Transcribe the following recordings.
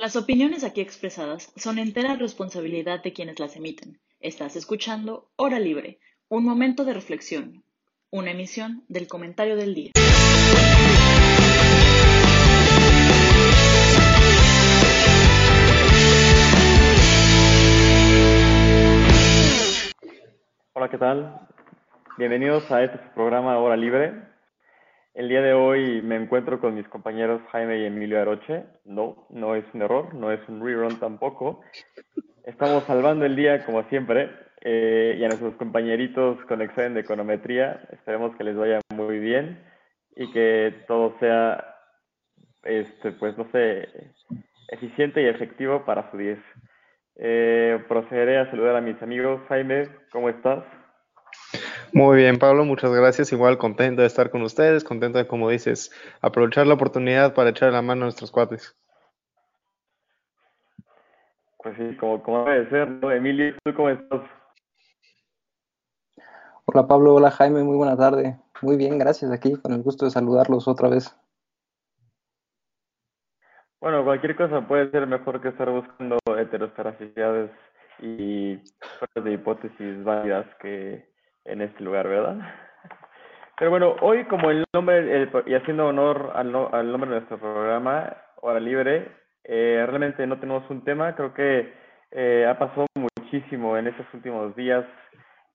Las opiniones aquí expresadas son entera responsabilidad de quienes las emiten. Estás escuchando Hora Libre, un momento de reflexión, una emisión del comentario del día. Hola, ¿qué tal? Bienvenidos a este programa Hora Libre. El día de hoy me encuentro con mis compañeros Jaime y Emilio Aroche. No, no es un error, no es un rerun tampoco. Estamos salvando el día como siempre eh, y a nuestros compañeritos con examen de econometría esperemos que les vaya muy bien y que todo sea, este, pues no sé, eficiente y efectivo para su 10. Eh, procederé a saludar a mis amigos. Jaime, ¿cómo estás? Muy bien, Pablo, muchas gracias. Igual contento de estar con ustedes, contento de, como dices, aprovechar la oportunidad para echar la mano a nuestros cuates. Pues sí, como, como debe ser, ¿no? Emilio, ¿tú cómo estás? Hola Pablo, hola Jaime, muy buena tarde. Muy bien, gracias aquí, con el gusto de saludarlos otra vez. Bueno, cualquier cosa puede ser mejor que estar buscando heterosceracidades y de hipótesis válidas que en este lugar, ¿verdad? Pero bueno, hoy como el nombre, y haciendo honor al, al, nombre de nuestro programa, Hora Libre, eh, realmente no tenemos un tema, creo que eh, ha pasado muchísimo en estos últimos días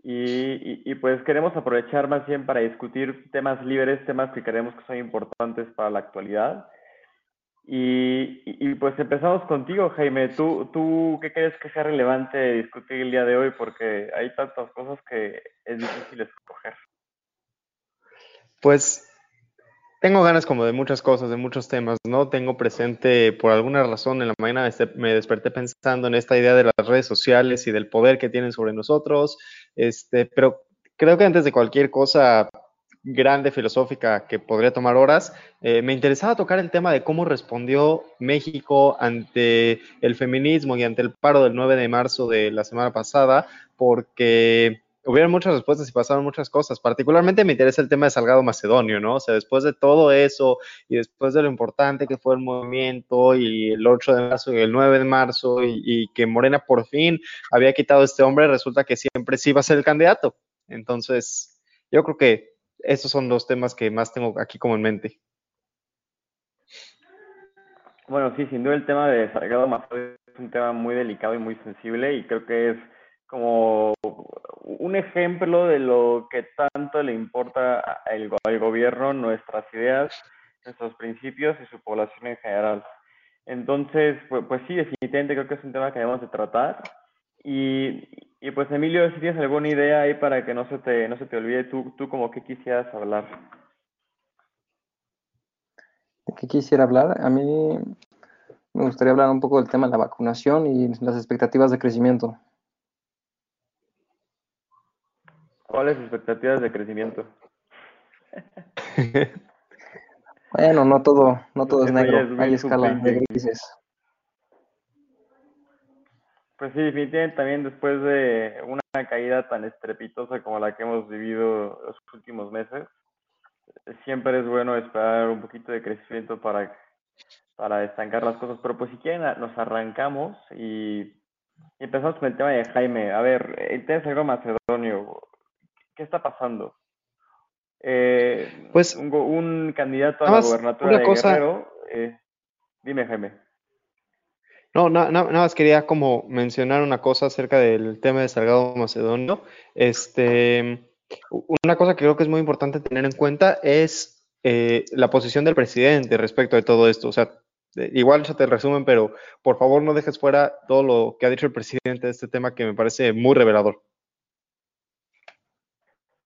y, y, pues queremos aprovechar más bien para discutir temas libres, temas que creemos que son importantes para la actualidad. Y, pues empezamos contigo, Jaime. ¿Tú, ¿Tú qué crees que sea relevante discutir el día de hoy? Porque hay tantas cosas que es difícil escoger. Pues tengo ganas como de muchas cosas, de muchos temas, ¿no? Tengo presente, por alguna razón, en la mañana me desperté pensando en esta idea de las redes sociales y del poder que tienen sobre nosotros, este, pero creo que antes de cualquier cosa, grande filosófica que podría tomar horas, eh, me interesaba tocar el tema de cómo respondió México ante el feminismo y ante el paro del 9 de marzo de la semana pasada, porque hubieron muchas respuestas y pasaron muchas cosas. Particularmente me interesa el tema de Salgado Macedonio, ¿no? O sea, después de todo eso y después de lo importante que fue el movimiento y el 8 de marzo y el 9 de marzo y, que Morena por fin había quitado a este hombre, resulta que siempre sí va a ser el candidato. Entonces, yo creo que esos son los temas que más tengo aquí como en mente. Bueno, sí, sin duda el tema de Salgado Macedonio es un tema muy delicado y muy sensible y creo que es como un ejemplo de lo que tanto le importa al gobierno, nuestras ideas, nuestros principios y su población en general. Entonces, pues, pues sí, definitivamente creo que es un tema que debemos de tratar y, y pues Emilio, si tienes alguna idea ahí para que no se te, no se te olvide, tú, tú como que quisieras hablar. ¿De qué quisiera hablar? A mí me gustaría hablar un poco del tema de la vacunación y las expectativas de crecimiento. ¿Cuáles expectativas de crecimiento? bueno, no todo, no todo es negro, hay escala de grises. Pues sí, definitivamente también después de una caída tan estrepitosa como la que hemos vivido los últimos meses, siempre es bueno esperar un poquito de crecimiento para, para estancar las cosas. Pero pues si quieren, nos arrancamos y, empezamos con el tema de Jaime. A ver, el tema algo macedonio. ¿Qué está pasando? Eh, pues un, un, candidato a la gobernatura de cosa... Guerrero. Eh, dime, Jaime. No, nada más quería como mencionar una cosa acerca del tema de Salgado Macedonio. Este, una cosa que creo que es muy importante tener en cuenta es eh, la posición del presidente respecto de todo esto. O sea, igual ya te resumen, pero por favor no dejes fuera todo lo que ha dicho el presidente de este tema que me parece muy revelador.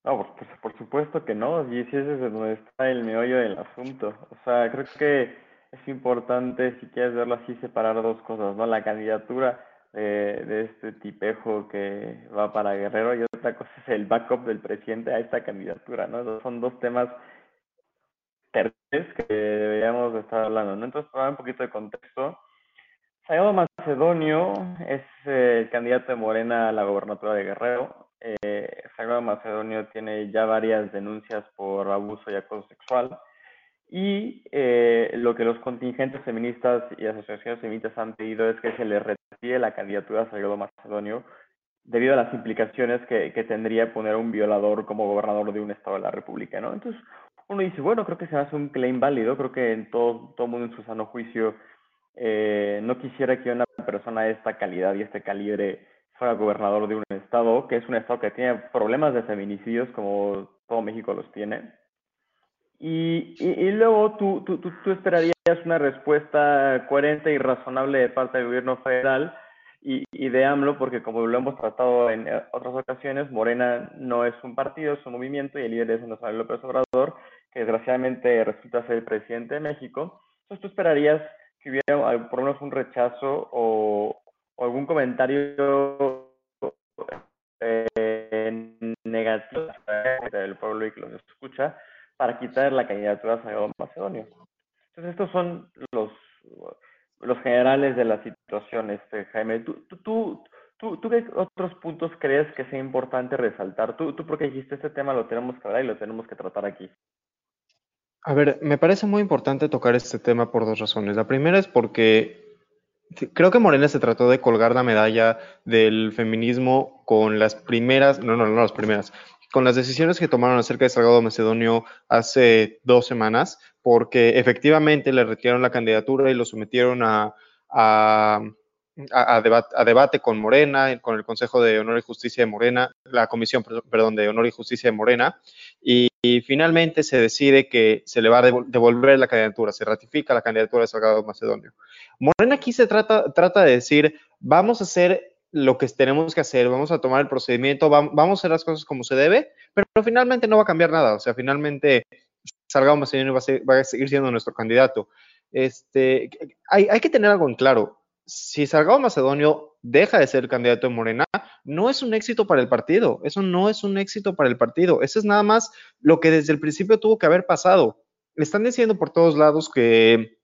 No, por, por supuesto que no, y si ese es donde está el meollo del asunto. O sea, creo que es importante, si quieres verlo así, separar dos cosas, ¿no? La candidatura de, este tipejo que va para Guerrero y otra cosa es el backup del presidente a esta candidatura, ¿no? son dos temas terceros que deberíamos estar hablando, ¿no? Entonces, para dar un poquito de contexto, Salgado Macedonio es eh, el candidato de Morena a la gobernatura de Guerrero. Eh, Macedonio tiene ya varias denuncias por abuso y acoso sexual Y eh, lo que los contingentes feministas y asociaciones feministas han pedido es que se le retire la candidatura a Salgado Macedonio debido a las implicaciones que, que, tendría poner un violador como gobernador de un estado de la República, ¿no? Entonces, uno dice, bueno, creo que se hace un claim válido, creo que en todo, todo mundo en su sano juicio eh, no quisiera que una persona de esta calidad y este calibre fuera gobernador de un estado, que es un estado que tiene problemas de feminicidios como todo México los tiene. Y, luego tú, tú, tú, tú, esperarías una respuesta coherente y razonable de parte del gobierno federal y, y, de AMLO, porque como lo hemos tratado en otras ocasiones, Morena no es un partido, es un movimiento y el líder es Nacional López Obrador, que desgraciadamente resulta ser el presidente de México. Entonces tú esperarías que hubiera por lo menos un rechazo o, o algún comentario eh, negativo del pueblo y que los escucha para quitar la candidatura a San Macedonio. Entonces, estos son los, los generales de la situación, este, Jaime. ¿Tú, tú, tú, tú, qué otros puntos crees que sea importante resaltar? Tú, tú porque dijiste este tema lo tenemos que hablar y lo tenemos que tratar aquí. A ver, me parece muy importante tocar este tema por dos razones. La primera es porque creo que Morena se trató de colgar la medalla del feminismo con las primeras, no, no, no las primeras, con las decisiones que tomaron acerca de Salgado Macedonio hace dos semanas, porque efectivamente le retiraron la candidatura y lo sometieron a, a, a, debate, con Morena, con el Consejo de Honor y Justicia de Morena, la Comisión, perdón, de Honor y Justicia de Morena, y, y finalmente se decide que se le va a devolver la candidatura, se ratifica la candidatura de Salgado Macedonio. Morena aquí se trata, trata de decir, vamos a hacer lo que tenemos que hacer, vamos a tomar el procedimiento, vamos, a hacer las cosas como se debe, pero, finalmente no va a cambiar nada, o sea, finalmente Salgado Macedonio va a, va a seguir siendo nuestro candidato. Este, hay, hay, que tener algo en claro. Si Salgado Macedonio deja de ser candidato en Morena, no es un éxito para el partido. Eso no es un éxito para el partido. Eso es nada más lo que desde el principio tuvo que haber pasado. Le están diciendo por todos lados que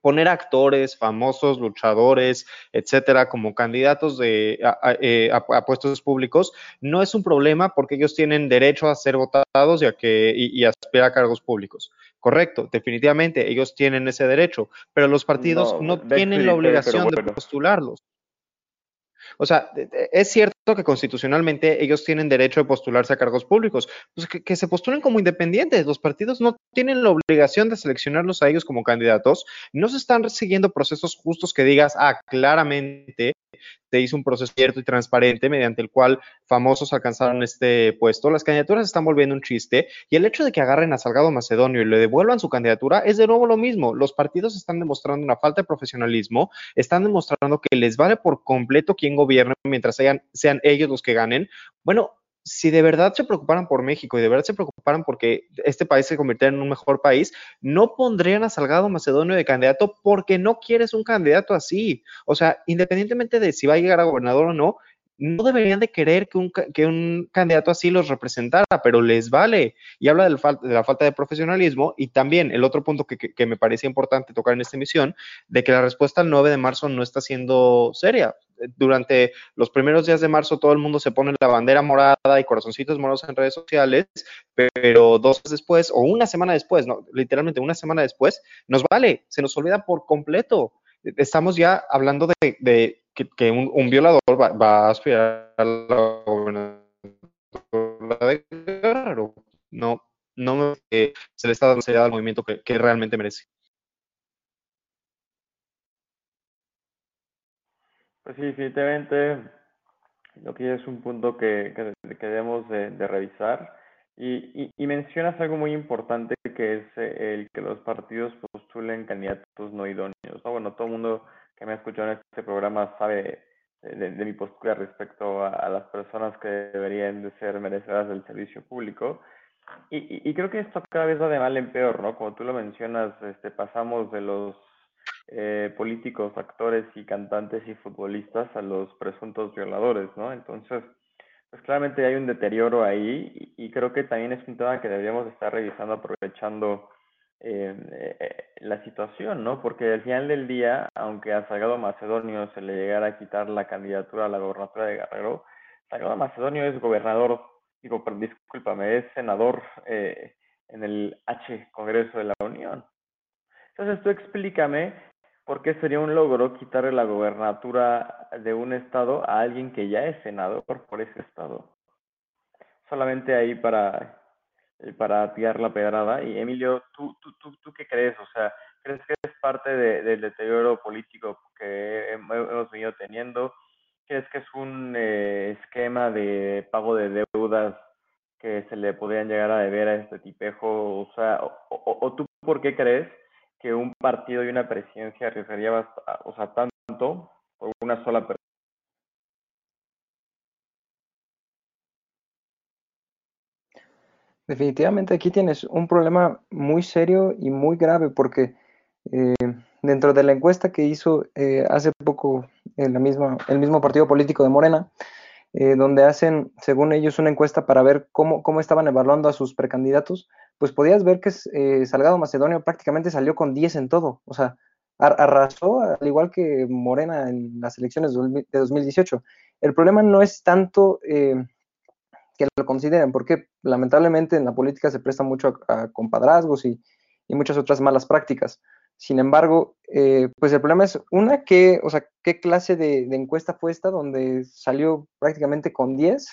poner actores, famosos, luchadores, etcétera, como candidatos de, a, eh, puestos públicos, no es un problema porque ellos tienen derecho a ser votados y a, que, y, aspirar a cargos públicos. Correcto, definitivamente, ellos tienen ese derecho, pero los partidos no, tienen la obligación de postularlos. O sea, es cierto que constitucionalmente ellos tienen derecho de postularse a cargos públicos, pues que, se postulen como independientes. Los partidos no tienen la obligación de seleccionarlos a ellos como candidatos. No se están siguiendo procesos justos que digas, ah, claramente se hizo un proceso cierto y transparente mediante el cual famosos alcanzaron este puesto. Las candidaturas están volviendo un chiste y el hecho de que agarren a Salgado Macedonio y le devuelvan su candidatura es de nuevo lo mismo. Los partidos están demostrando una falta de profesionalismo, están demostrando que les vale por completo quién gobierne mientras sean, sean ellos los que ganen. Bueno, si de verdad se preocuparan por México y de verdad se preocuparan porque este país se convirtiera en un mejor país, no pondrían a Salgado Macedonio de candidato porque no quieres un candidato así. O sea, independientemente de si va a llegar a gobernador o no, no deberían de querer que un, que un candidato así los representara, pero les vale. Y habla de la, de la falta de profesionalismo y también el otro punto que, que, me parecía importante tocar en esta emisión, de que la respuesta al 9 de marzo no está siendo seria. Durante los primeros días de marzo todo el mundo se pone la bandera morada y corazoncitos morados en redes sociales, pero dos días después o una semana después, no, literalmente una semana después, nos vale, se nos olvida por completo estamos ya hablando de que, un, un, violador va, a aspirar a la gobernatura de Guerrero. No, no se le está dando seriedad al movimiento que, que realmente merece. Pues sí, definitivamente lo que es un punto que, que, debemos de, revisar. Y, y, y, mencionas algo muy importante que es eh, el que los partidos postulen candidatos no idóneos. ¿no? Bueno, todo el mundo que me ha escuchado en este programa sabe de, mi postura respecto a, a, las personas que deberían de ser merecedoras del servicio público. Y, y, y, creo que esto cada vez va de mal en peor, ¿no? Como tú lo mencionas, este, pasamos de los eh, políticos, actores y cantantes y futbolistas a los presuntos violadores, ¿no? Entonces, pues claramente hay un deterioro ahí y, y creo que también es un tema que deberíamos estar revisando aprovechando eh, eh, la situación, ¿no? Porque al final del día, aunque a Salgado Macedonio se le llegara a quitar la candidatura a la gobernatura de Guerrero, Salgado Macedonio es gobernador, digo, discúlpame, es senador eh, en el H Congreso de la Unión. Entonces tú explícame por qué sería un logro quitarle la gobernatura de un estado a alguien que ya es senador por ese estado. Solamente ahí para, para tirar la pedrada. Y Emilio, ¿tú, tú, tú, tú qué crees? O sea, ¿crees que es parte del deterioro político que hemos venido teniendo? ¿Crees que es un eh, esquema de pago de deudas que se le podrían llegar a deber a este tipejo? O sea, o, tú por qué crees que un partido y una presidencia arriesgaría o sea, tanto por una sola persona? Definitivamente aquí tienes un problema muy serio y muy grave porque eh, dentro de la encuesta que hizo eh, hace poco el mismo partido político de Morena, eh, donde hacen, según ellos, una encuesta para ver cómo, cómo estaban evaluando a sus precandidatos, pues podías ver que Salgado Macedonio prácticamente salió con 10 en todo, o sea, arrasó al igual que Morena en las elecciones de 2018. El problema no es tanto que lo consideren, porque lamentablemente en la política se presta mucho a, compadrazgos y, muchas otras malas prácticas. Sin embargo, eh, pues el problema es, una, que, o sea, ¿qué clase de, encuesta fue esta donde salió prácticamente con 10?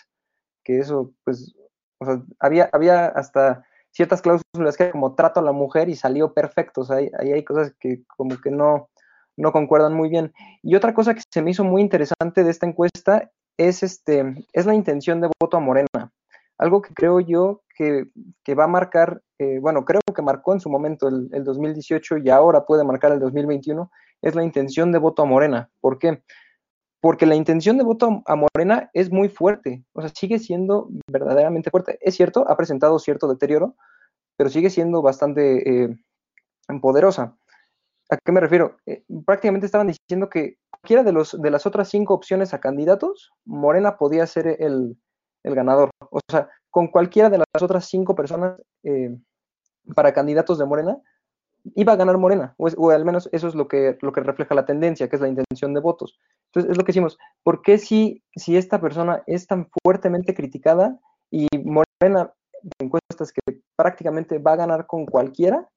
Que eso, pues, o sea, había, había hasta ciertas cláusulas que como trato a la mujer y salió perfecto. O sea, ahí, hay cosas que como que no, no concuerdan muy bien. Y otra cosa que se me hizo muy interesante de esta encuesta es, este, es la intención de voto a Morena. Algo que creo yo que, que va a marcar eh, bueno, creo que marcó en su momento el, 2018 y ahora puede marcar el 2021, es la intención de voto a Morena. ¿Por qué? Porque la intención de voto a Morena es muy fuerte, o sea, sigue siendo verdaderamente fuerte. Es cierto, ha presentado cierto deterioro, pero sigue siendo bastante eh, poderosa. ¿A qué me refiero? Eh, prácticamente estaban diciendo que cualquiera de, los, de las otras cinco opciones a candidatos, Morena podía ser el, el ganador. O sea, con cualquiera de las otras cinco personas eh, para candidatos de Morena, iba a ganar Morena, o, al menos eso es lo que, lo que refleja la tendencia, que es la intención de votos. Entonces, es lo que decimos, ¿por qué si, si esta persona es tan fuertemente criticada y Morena, de encuestas que prácticamente va a ganar con cualquiera,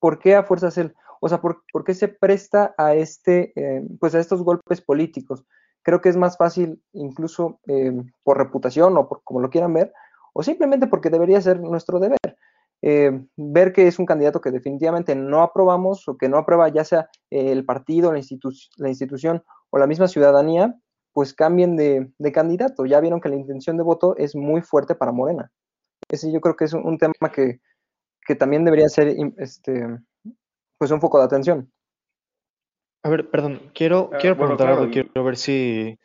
¿por qué a fuerzas él? O sea, ¿por, qué se presta a, este, eh, pues a estos golpes políticos? Creo que es más fácil, incluso eh, por reputación o por como lo quieran ver, o simplemente porque debería ser nuestro deber. Eh, ver que es un candidato que definitivamente no aprobamos o que no aprueba ya sea el partido, la, la institución o la misma ciudadanía, pues cambien de, candidato. Ya vieron que la intención de voto es muy fuerte para Morena. Ese yo creo que es un, tema que, también debería ser este, pues un foco de atención. A ver, perdón, quiero, ah, quiero preguntar algo, quiero ver si,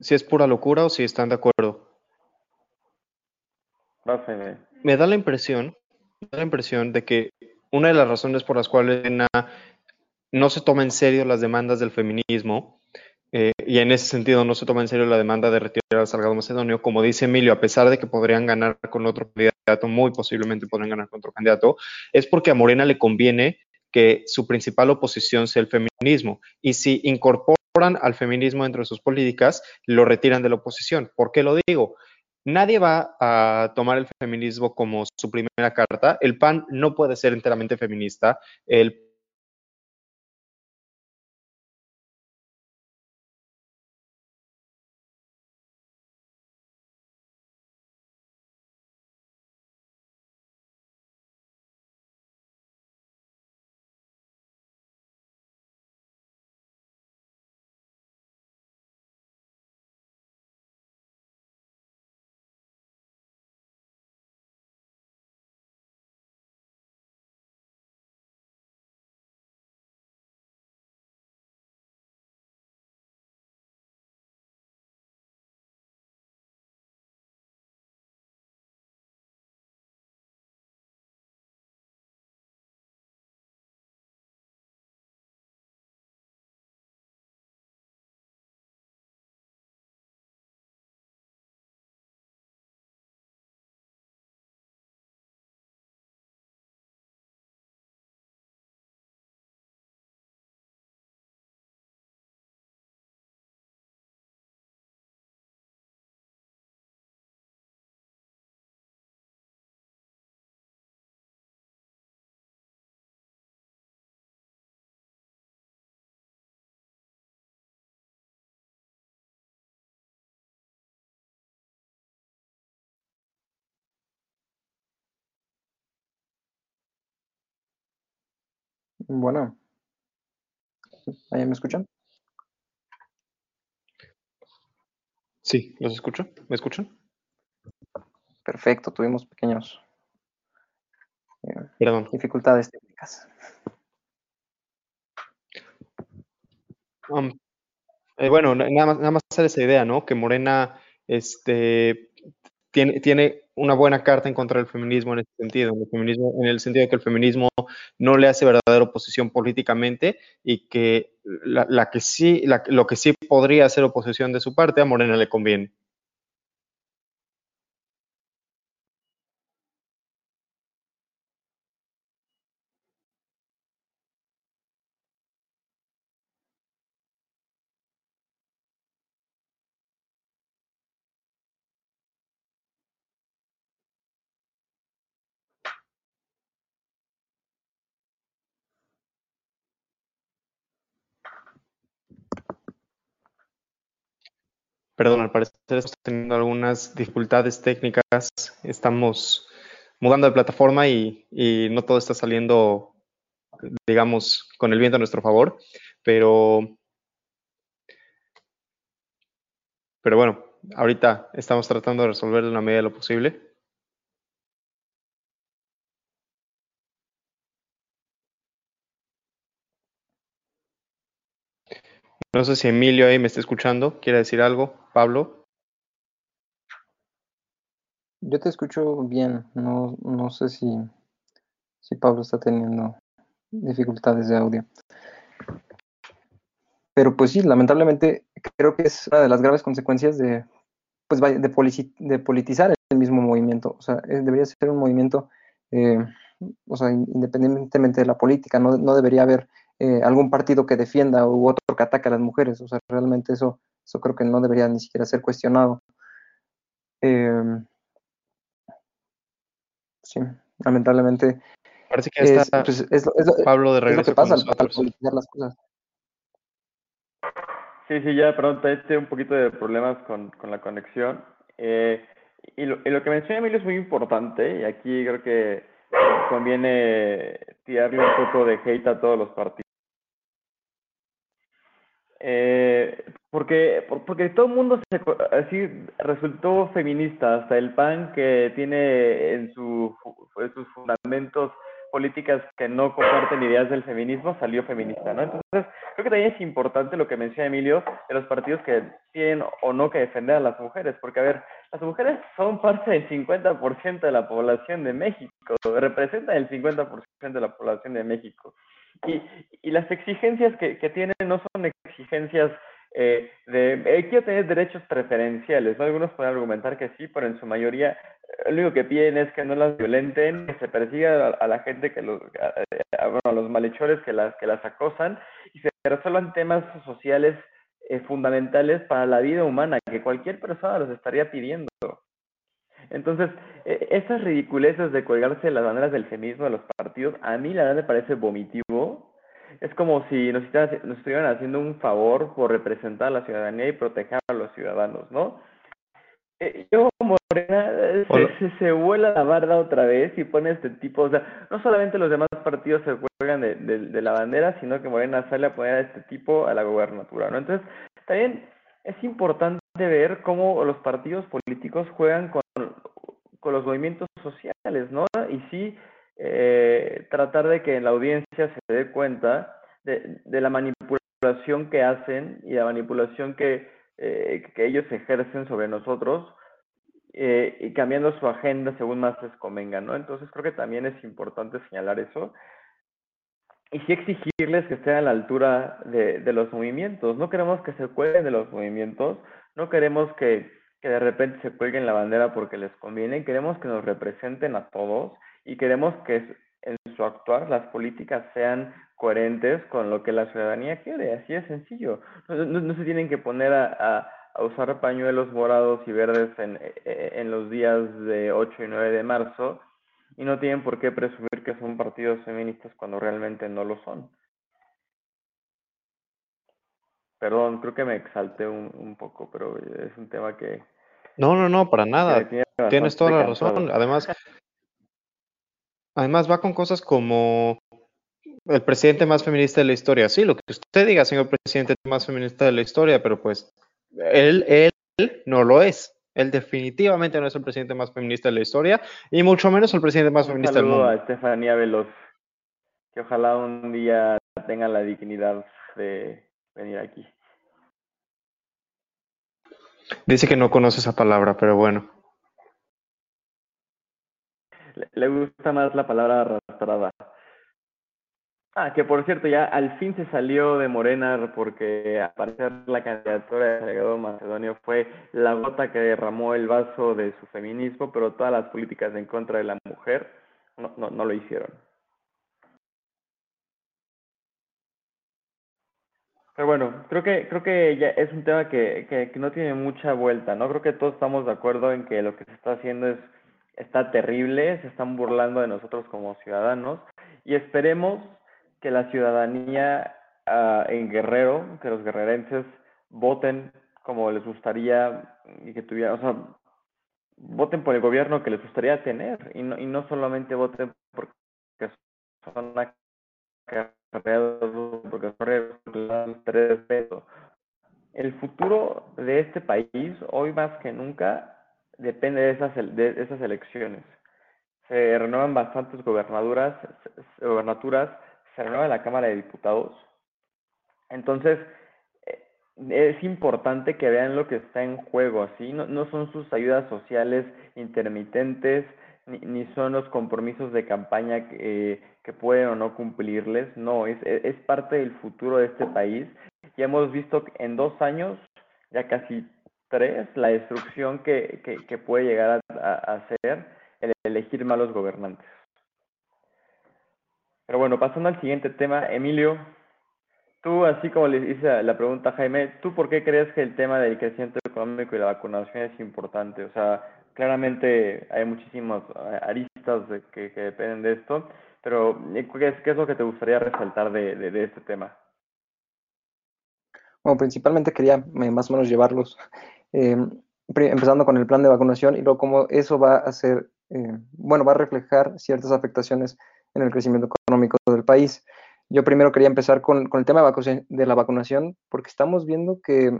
si es pura locura o si están de acuerdo. Me da la impresión, me da la impresión de que una de las razones por las cuales no se toma en serio las demandas del feminismo, eh, y en ese sentido no se toma en serio la demanda de retirar a Salgado Macedonio, como dice Emilio, a pesar de que podrían ganar con otro candidato, muy posiblemente podrían ganar con otro candidato, es porque a Morena le conviene que su principal oposición sea el feminismo. Y si incorporan al feminismo dentro de sus políticas, lo retiran de la oposición. ¿Por qué lo digo? Nadie va a tomar el feminismo como su primera carta. El PAN no puede ser enteramente feminista. El Bueno. ¿Ahí me escuchan? Sí, los escucho. ¿Me escuchan? Perfecto, tuvimos pequeños eh, Perdón. dificultades técnicas. Um, eh, bueno, na- nada más, nada más hacer esa idea, ¿no? Que Morena este, tiene, tiene una buena carta en contra del feminismo en ese sentido, en el, feminismo, en el sentido de que el feminismo no le hace verdadera oposición políticamente y que la, la que sí, la- lo que sí podría hacer oposición de su parte a Morena le conviene. Perdón, al parecer estamos teniendo algunas dificultades técnicas. Estamos mudando de plataforma y, y no todo está saliendo, digamos, con el viento a nuestro favor. Pero, pero bueno, ahorita estamos tratando de resolver de una medida de lo posible. No sé si Emilio ahí me está escuchando, quiere decir algo. Pablo. Yo te escucho bien, no, no sé si, si Pablo está teniendo dificultades de audio. Pero pues sí, lamentablemente creo que es una de las graves consecuencias de, pues, de, de politizar el mismo movimiento. O sea, eh, debería ser un movimiento, eh, o sea, in- independientemente de la política, no, no debería haber eh, algún partido que defienda u otro que ataque a las mujeres. O sea, realmente eso, eso creo que no debería ni siquiera ser cuestionado. Eh, sí, lamentablemente Parece que es, está pues, es lo- es lo- Pablo de es lo regreso que pasa al, politizar las cosas. Sí, sí, ya, perdón, tengo un poquito de problemas con, con la conexión. Eh, y, lo, y lo que menciona Emilio es muy importante, y aquí creo que conviene tirarle un poco de hate a todos los partidos. Eh, porque, por- porque todo el mundo se, así resultó feminista, hasta el PAN que tiene en, su, sus fundamentos políticas que no comparten ideas del feminismo, salió feminista, ¿no? Entonces, creo que también es importante lo que menciona Emilio de los partidos que tienen o no que defender a las mujeres, porque a ver, las mujeres son parte del 50% de la población de México, representan el 50% de la población de México. Y, y las exigencias que, que tienen no son exigencias eh, de eh, quiero tener derechos preferenciales. ¿no? Algunos pueden argumentar que sí, pero en su mayoría eh, lo único que piden es que no las violenten, que se persiga a, a la gente que los, a, a, bueno, a los malhechores que las, que las acosan y se resuelvan temas sociales eh, fundamentales para la vida humana que cualquier persona los estaría pidiendo. Entonces, eh, esas ridiculeces de colgarse las banderas del feminismo de los partidos, a mí la verdad me parece vomitivo. Es como si nos, nos estuvieran haciendo un favor por representar a la ciudadanía y proteger a los ciudadanos, ¿no? Eh, yo, Morena, se, se, se, vuela la barda otra vez y pone este tipo, o sea, no solamente los demás partidos se cuelgan de, de, de la bandera, sino que Morena sale a poner a este tipo a la gobernatura, ¿no? Entonces, también es importante ver cómo los partidos políticos juegan con, con los movimientos sociales, ¿no? Y sí eh, tratar de que la audiencia se dé cuenta de, la manipulación que hacen y la manipulación que, eh, ellos ejercen sobre nosotros eh, y cambiando su agenda según más les convenga, ¿no? Entonces creo que también es importante señalar eso y sí exigirles que estén a la altura de, de, los movimientos. No queremos que se cuelguen de los movimientos, no queremos que, que, de repente se cuelguen la bandera porque les conviene, queremos que nos representen a todos y queremos que en su actuar las políticas sean coherentes con lo que la ciudadanía quiere. Así es sencillo. No, no, no se tienen que poner a, a, a, usar pañuelos morados y verdes en, en los días de 8 y 9 de marzo y no tienen por qué presumir que son partidos feministas cuando realmente no lo son. Perdón, creo que me exalté un, un poco, pero es un tema que... No, no, no, para nada. Tienes toda la razón. Además, además va con cosas como El presidente más feminista de la historia, sí, lo que usted diga, señor presidente más feminista de la historia, pero pues él, él no lo es. Él definitivamente no es el presidente más feminista de la historia y mucho menos el presidente más Un feminista del saludo mundo. a Estefanía Veloz, que ojalá un día tenga la dignidad de venir aquí. Dice que no conoce esa palabra, pero bueno. Le, gusta más la palabra arrastrada. Ah, que por cierto, ya al fin se salió de Morena porque al parecer la candidatura de Salgado Macedonio fue la gota que derramó el vaso de su feminismo, pero todas las políticas en contra de la mujer no, no, no lo hicieron. Pero bueno, creo que creo que ya es un tema que, que, que no tiene mucha vuelta, ¿no? Creo que todos estamos de acuerdo en que lo que se está haciendo es está terrible, se están burlando de nosotros como ciudadanos y esperemos que la ciudadanía uh, en Guerrero, que los guerrerenses voten como les gustaría y que tuvieran, o sea, voten por el gobierno que les gustaría tener y no, y no solamente voten porque son acarreados, porque son tres pesos. El futuro de este país, hoy más que nunca, depende de esas, de esas elecciones. Se renuevan bastantes gobernaduras, gobernaturas, se renueva la Cámara de Diputados. Entonces, es importante que vean lo que está en juego, ¿así? No, no son sus ayudas sociales intermitentes, ni, ni son los compromisos de campaña que, que, pueden o no cumplirles, no, es, es parte del futuro de este país. Y hemos visto en dos años, ya casi tres, la destrucción que, que, puede llegar a, a, hacer el elegir malos gobernantes. Pero bueno, pasando al siguiente tema, Emilio, tú, así como le hice la pregunta a Jaime, ¿tú por qué crees que el tema del crecimiento económico y la vacunación es importante? O sea, claramente hay muchísimas aristas de que, que, dependen de esto, pero ¿qué es, qué es lo que te gustaría resaltar de, de, de este tema? Bueno, principalmente quería eh, más o menos llevarlos, eh, empezando con el plan de vacunación y luego cómo eso va a hacer, eh, bueno, va a reflejar ciertas afectaciones en el crecimiento económico del país. Yo primero quería empezar con, con el tema de, la vacunación, porque estamos viendo que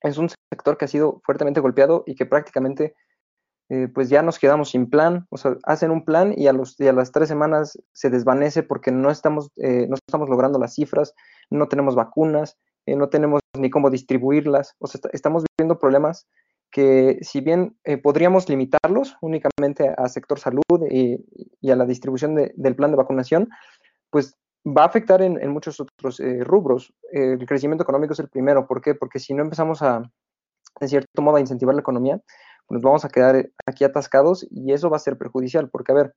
es un sector que ha sido fuertemente golpeado y que prácticamente eh, pues ya nos quedamos sin plan, o sea, hacen un plan y a, los, y a las tres semanas se desvanece porque no estamos, eh, no estamos logrando las cifras, no tenemos vacunas, eh, no tenemos ni cómo distribuirlas, o sea, estamos viviendo problemas que si bien eh, podríamos limitarlos únicamente a sector salud y, a la distribución de, del plan de vacunación, pues va a afectar en, muchos otros eh, rubros. El crecimiento económico es el primero. ¿Por qué? Porque si no empezamos a, de cierto modo, a incentivar la economía, nos vamos a quedar aquí atascados y eso va a ser perjudicial. Porque, a ver,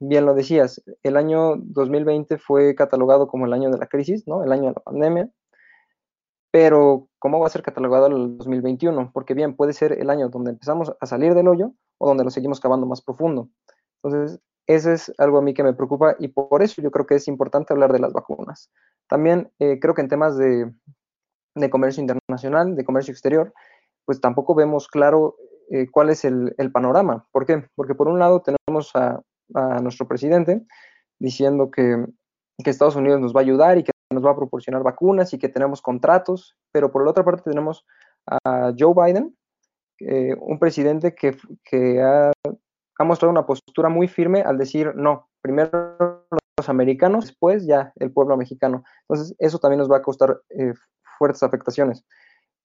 bien lo decías, el año 2020 fue catalogado como el año de la crisis, ¿no? El año de la pandemia. Pero, ¿cómo va a ser catalogado el 2021? Porque bien, puede ser el año donde empezamos a salir del hoyo o donde lo seguimos cavando más profundo. Entonces, eso es algo a mí que me preocupa y por eso yo creo que es importante hablar de las vacunas. También eh, creo que en temas de, de, comercio internacional, de comercio exterior, pues tampoco vemos claro eh, cuál es el, el, panorama. ¿Por qué? Porque por un lado tenemos a, a nuestro presidente diciendo que, que, Estados Unidos nos va a ayudar y que nos va a proporcionar vacunas y que tenemos contratos, pero por la otra parte tenemos a Joe Biden, eh, un presidente que, ha ha mostrado una postura muy firme al decir no, primero los americanos, después ya el pueblo mexicano. Entonces, eso también nos va a costar eh, fuertes afectaciones.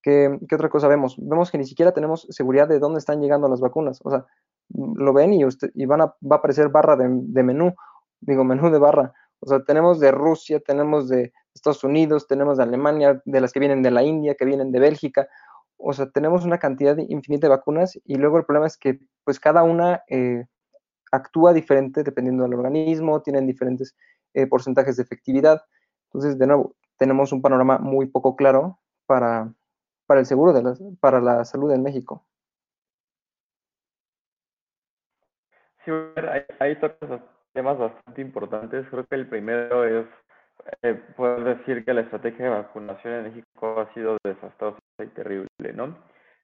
¿Qué, ¿Qué, otra cosa vemos? Vemos que ni siquiera tenemos seguridad de dónde están llegando las vacunas. O sea, lo ven y, usted, y van a, va a aparecer barra de, de menú, digo, menú de barra. O sea, tenemos de Rusia, tenemos de Estados Unidos, tenemos de Alemania, de las que vienen de la India, que vienen de Bélgica o sea, tenemos una cantidad infinita de vacunas y luego el problema es que pues cada una eh, actúa diferente dependiendo del organismo, tienen diferentes eh, porcentajes de efectividad. Entonces, de nuevo, tenemos un panorama muy poco claro para, para el seguro, de la, para la salud en México. Sí, hay, hay temas bastante importantes. Creo que el primero es eh, poder decir que la estrategia de vacunación en México ha sido desastrosa y terrible, ¿no?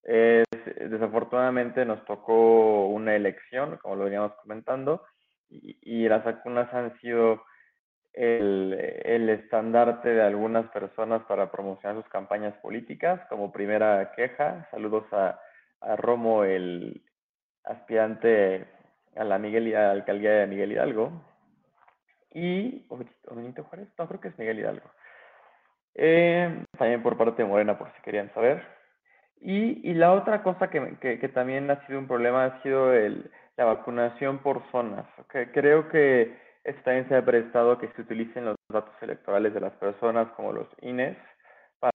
Desafortunadamente nos tocó una elección, como lo veníamos comentando, y, las vacunas han sido el, estandarte de algunas personas para promocionar sus campañas políticas. Como primera queja, saludos a Romo, el aspirante a la, Miguel, a la alcaldía de Miguel Hidalgo. Y, ¿o Benito Juárez? No, creo que es Miguel Hidalgo. Eh, también por parte de Morena, por si querían saber. Y, y la otra cosa que, que, que, también ha sido un problema ha sido el, la vacunación por zonas. Okay? Creo que esto también se ha prestado que se utilicen los datos electorales de las personas como los INES para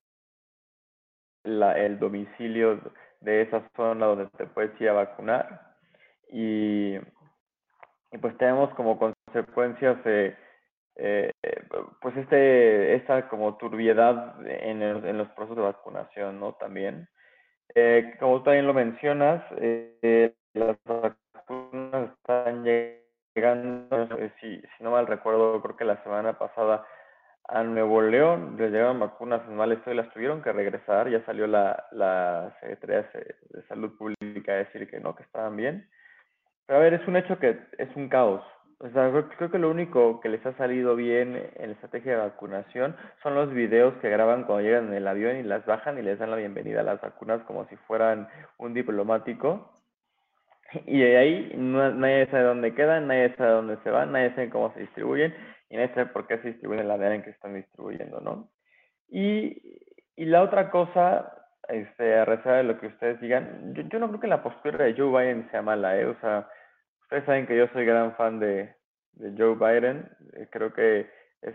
la, el domicilio de esa zona donde te puedes ir a vacunar. Y, pues tenemos como consecuencias eh, eh, pues este esta como turbiedad en, el, en, los procesos de vacunación, ¿no? También. Eh, como tú también lo mencionas, eh, las vacunas están llegando, si, si no mal recuerdo, creo que la semana pasada a Nuevo León les llegaron vacunas en mal estado y las tuvieron que regresar. Ya salió la, la Secretaría de Salud Pública a decir que no, que estaban bien. Pero a ver, es un hecho que es un caos. O sea, creo que lo único que les ha salido bien en la estrategia de vacunación son los videos que graban cuando llegan en el avión y las bajan y les dan la bienvenida a las vacunas como si fueran un diplomático. Y de ahí no, nadie sabe dónde quedan, nadie sabe dónde se van, nadie sabe cómo se distribuyen y nadie sabe por qué se distribuyen la manera en que están distribuyendo, ¿no? Y, y la otra cosa, este, a reserva de lo que ustedes digan, yo, yo no creo que la postura de Joe Biden sea mala, ¿eh? O sea, Ustedes saben que yo soy gran fan de, de Joe Biden. Eh, creo que es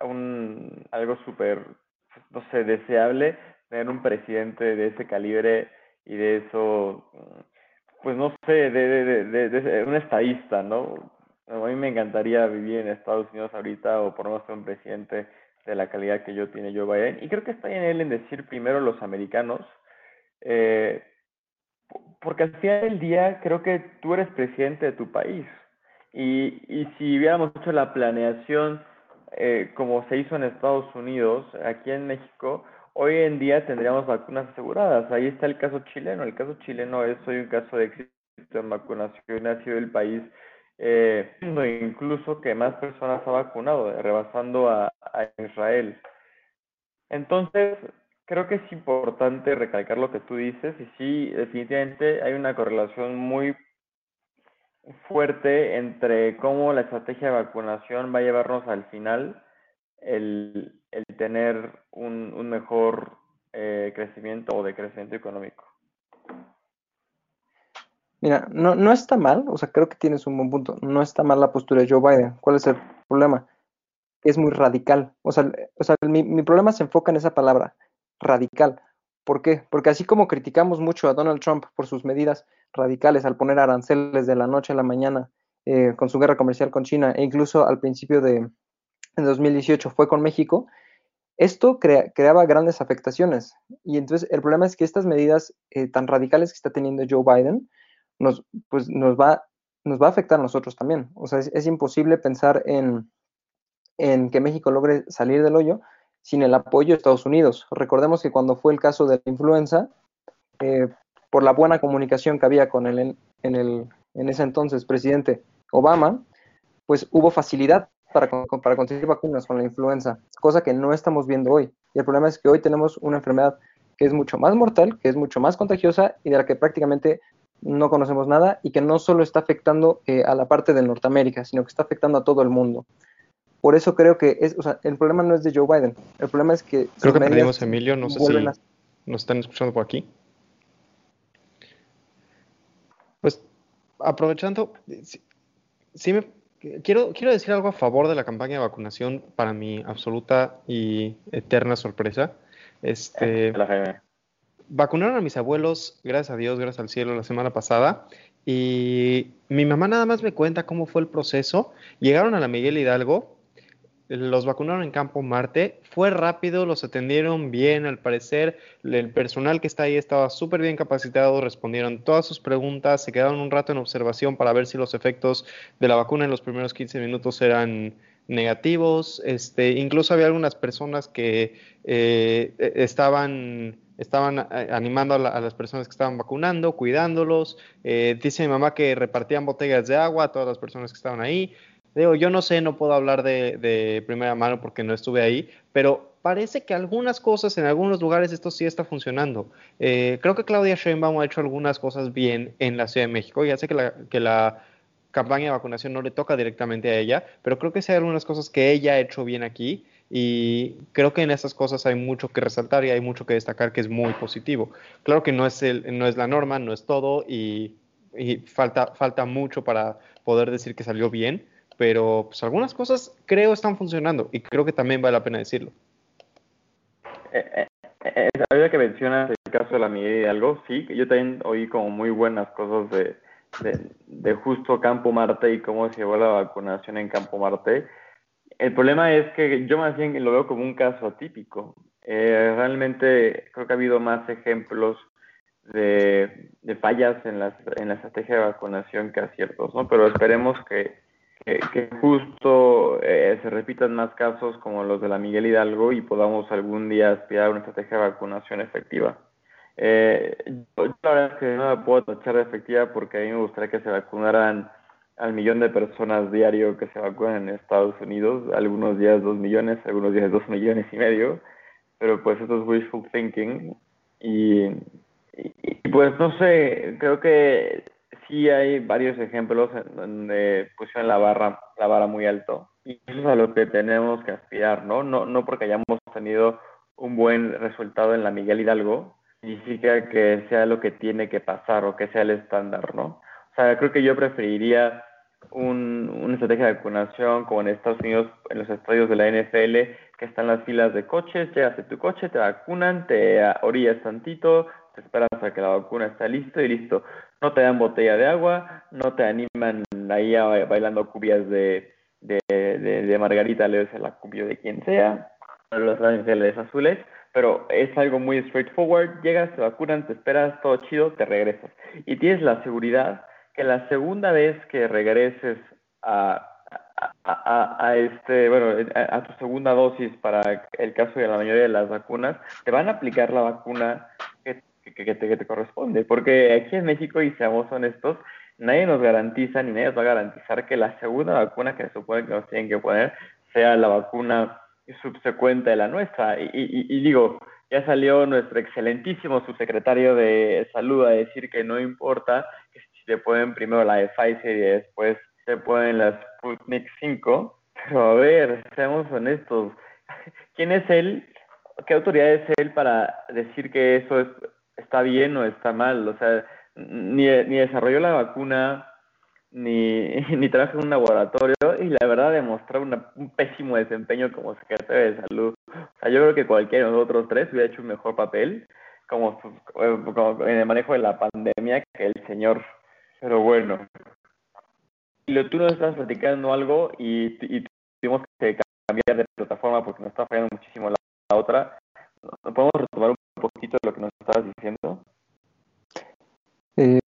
un, algo súper, no sé, deseable tener un presidente de ese calibre y de eso, pues no sé, de, de, de, de, un estadista, ¿no? A mí me encantaría vivir en Estados Unidos ahorita o por menos ser un presidente de la calidad que yo tiene Joe Biden. Y creo que está en él en decir primero los americanos, eh, porque al final del día creo que tú eres presidente de tu país. Y, y si hubiéramos hecho la planeación eh, como se hizo en Estados Unidos, aquí en México, hoy en día tendríamos vacunas aseguradas. Ahí está el caso chileno. El caso chileno es hoy un caso de éxito en vacunación. Ha sido el país eh, incluso que más personas ha vacunado, rebasando a, a Israel. Entonces, creo que es importante recalcar lo que tú dices y sí, definitivamente hay una correlación muy fuerte entre cómo la estrategia de vacunación va a llevarnos al final el, el tener un, un mejor eh, crecimiento o decrecimiento económico. Mira, no, está mal, o sea, creo que tienes un buen punto, no está mal la postura de Joe Biden. ¿Cuál es el problema? Es muy radical. O sea, o sea mi, mi problema se enfoca en esa palabra radical. ¿Por qué? Porque así como criticamos mucho a Donald Trump por sus medidas radicales al poner aranceles de la noche a la mañana eh, con su guerra comercial con China e incluso al principio de, de 2018 fue con México, esto crea, creaba grandes afectaciones. Y entonces el problema es que estas medidas eh, tan radicales que está teniendo Joe Biden nos, pues, nos, va, nos va a afectar a nosotros también. O sea, es, imposible pensar en, en que México logre salir del hoyo sin el apoyo de Estados Unidos. Recordemos que cuando fue el caso de la influenza, eh, por la buena comunicación que había con el, en, el, en ese entonces presidente Obama, pues hubo facilidad para, para conseguir vacunas con la influenza, cosa que no estamos viendo hoy. Y el problema es que hoy tenemos una enfermedad que es mucho más mortal, que es mucho más contagiosa y de la que prácticamente no conocemos nada y que no solo está afectando eh, a la parte de Norteamérica, sino que está afectando a todo el mundo. Por eso creo que es, o sea, el problema no es de Joe Biden, el problema es que... Creo que perdimos a Emilio, no sé si a... nos están escuchando por aquí. Pues aprovechando, sí, sí me, quiero, quiero decir algo a favor de la campaña de vacunación para mi absoluta y eterna sorpresa. Este, vacunaron a mis abuelos, gracias a Dios, gracias al cielo, la semana pasada. Y mi mamá nada más me cuenta cómo fue el proceso. Llegaron a la Miguel Hidalgo, los vacunaron en Campo Marte, fue rápido, los atendieron bien, al parecer el personal que está ahí estaba súper bien capacitado, respondieron todas sus preguntas, se quedaron un rato en observación para ver si los efectos de la vacuna en los primeros 15 minutos eran negativos, este, incluso había algunas personas que eh, e, estaban estaban eh, animando a, la, a, las personas que estaban vacunando, cuidándolos. Eh, dice mi mamá que repartían botellas de agua a todas las personas que estaban ahí. Digo, yo no sé, no puedo hablar de, primera mano porque no estuve ahí, pero parece que algunas cosas en algunos lugares esto sí está funcionando. Creo que Claudia Sheinbaum ha hecho algunas cosas bien en la Ciudad de México. Ya sé que la, que la campaña de vacunación no le toca directamente a ella, pero creo que sí hay algunas cosas que ella ha hecho bien aquí y creo que en esas cosas hay mucho que resaltar y hay mucho que destacar que es muy positivo. Claro que no es, el, no es la norma, no es todo y, falta, falta mucho para poder decir que salió bien, pero pues algunas cosas creo están funcionando y creo que también vale la pena decirlo. Eh, eh, eh que mencionas el caso de la Miguel Hidalgo, sí, yo también oí como muy buenas cosas de, de, justo Campo Marte y cómo se llevó la vacunación en Campo Marte. El problema es que yo más bien lo veo como un caso atípico. Eh, realmente creo que ha habido más ejemplos de, de fallas en la, en la estrategia de vacunación que aciertos, ¿no? Pero esperemos que, que, justo eh, se repitan más casos como los de la Miguel Hidalgo y podamos algún día aspirar a una estrategia de vacunación efectiva. Eh, yo, la verdad es que no la puedo tachar de efectiva porque a mí me gustaría que se vacunaran al millón de personas diario que se vacunan en Estados Unidos, algunos días dos millones, algunos días dos millones y medio, pero pues eso es wishful thinking y, pues no sé, creo que sí hay varios ejemplos donde pusieron la barra, la vara muy alto. Y eso es a lo que tenemos que aspirar, ¿no? No, no porque hayamos tenido un buen resultado en la Miguel Hidalgo, significa que sea lo que tiene que pasar o que sea el estándar, ¿no? O sea, creo que yo preferiría un, una estrategia de vacunación como en Estados Unidos, en los estadios de la NFL, que están las filas de coches, llegas a tu coche, te vacunan, te orillas tantito, te esperas a que la vacuna esté listo y listo no te dan botella de agua, no te animan ahí a, bailando cubias de, de, de, Margarita, le la cubia de quien sea, los ángeles azules, pero es algo muy straightforward, llegas, te vacunan, te esperas, todo chido, te regresas. Y tienes la seguridad que la segunda vez que regreses a, a, a, este, bueno, a, tu segunda dosis para el caso de la mayoría de las vacunas, te van a aplicar la vacuna que, te, corresponde. Porque aquí en México, y seamos honestos, nadie nos garantiza ni nadie nos va a garantizar que la segunda vacuna que se supone que nos tienen que poner sea la vacuna subsecuente de la nuestra. Y, y, digo, ya salió nuestro excelentísimo subsecretario de salud a decir que no importa que si te ponen primero la de Pfizer y después se ponen las Sputnik 5. Pero a ver, seamos honestos, ¿quién es él? ¿Qué autoridad es él para decir que eso es está bien o está mal. O sea, ni, ni desarrolló la vacuna, ni, ni trabajó en un laboratorio y la verdad demostró un pésimo desempeño como secretario de salud. O sea, yo creo que cualquiera de nosotros tres hubiera hecho un mejor papel como, en el manejo de la pandemia que el señor. Pero bueno, tú nos estás platicando algo y, y tuvimos que cambiar de plataforma porque nos está fallando muchísimo la, la otra. ¿Podemos retomar un poquito de lo que nos estabas diciendo?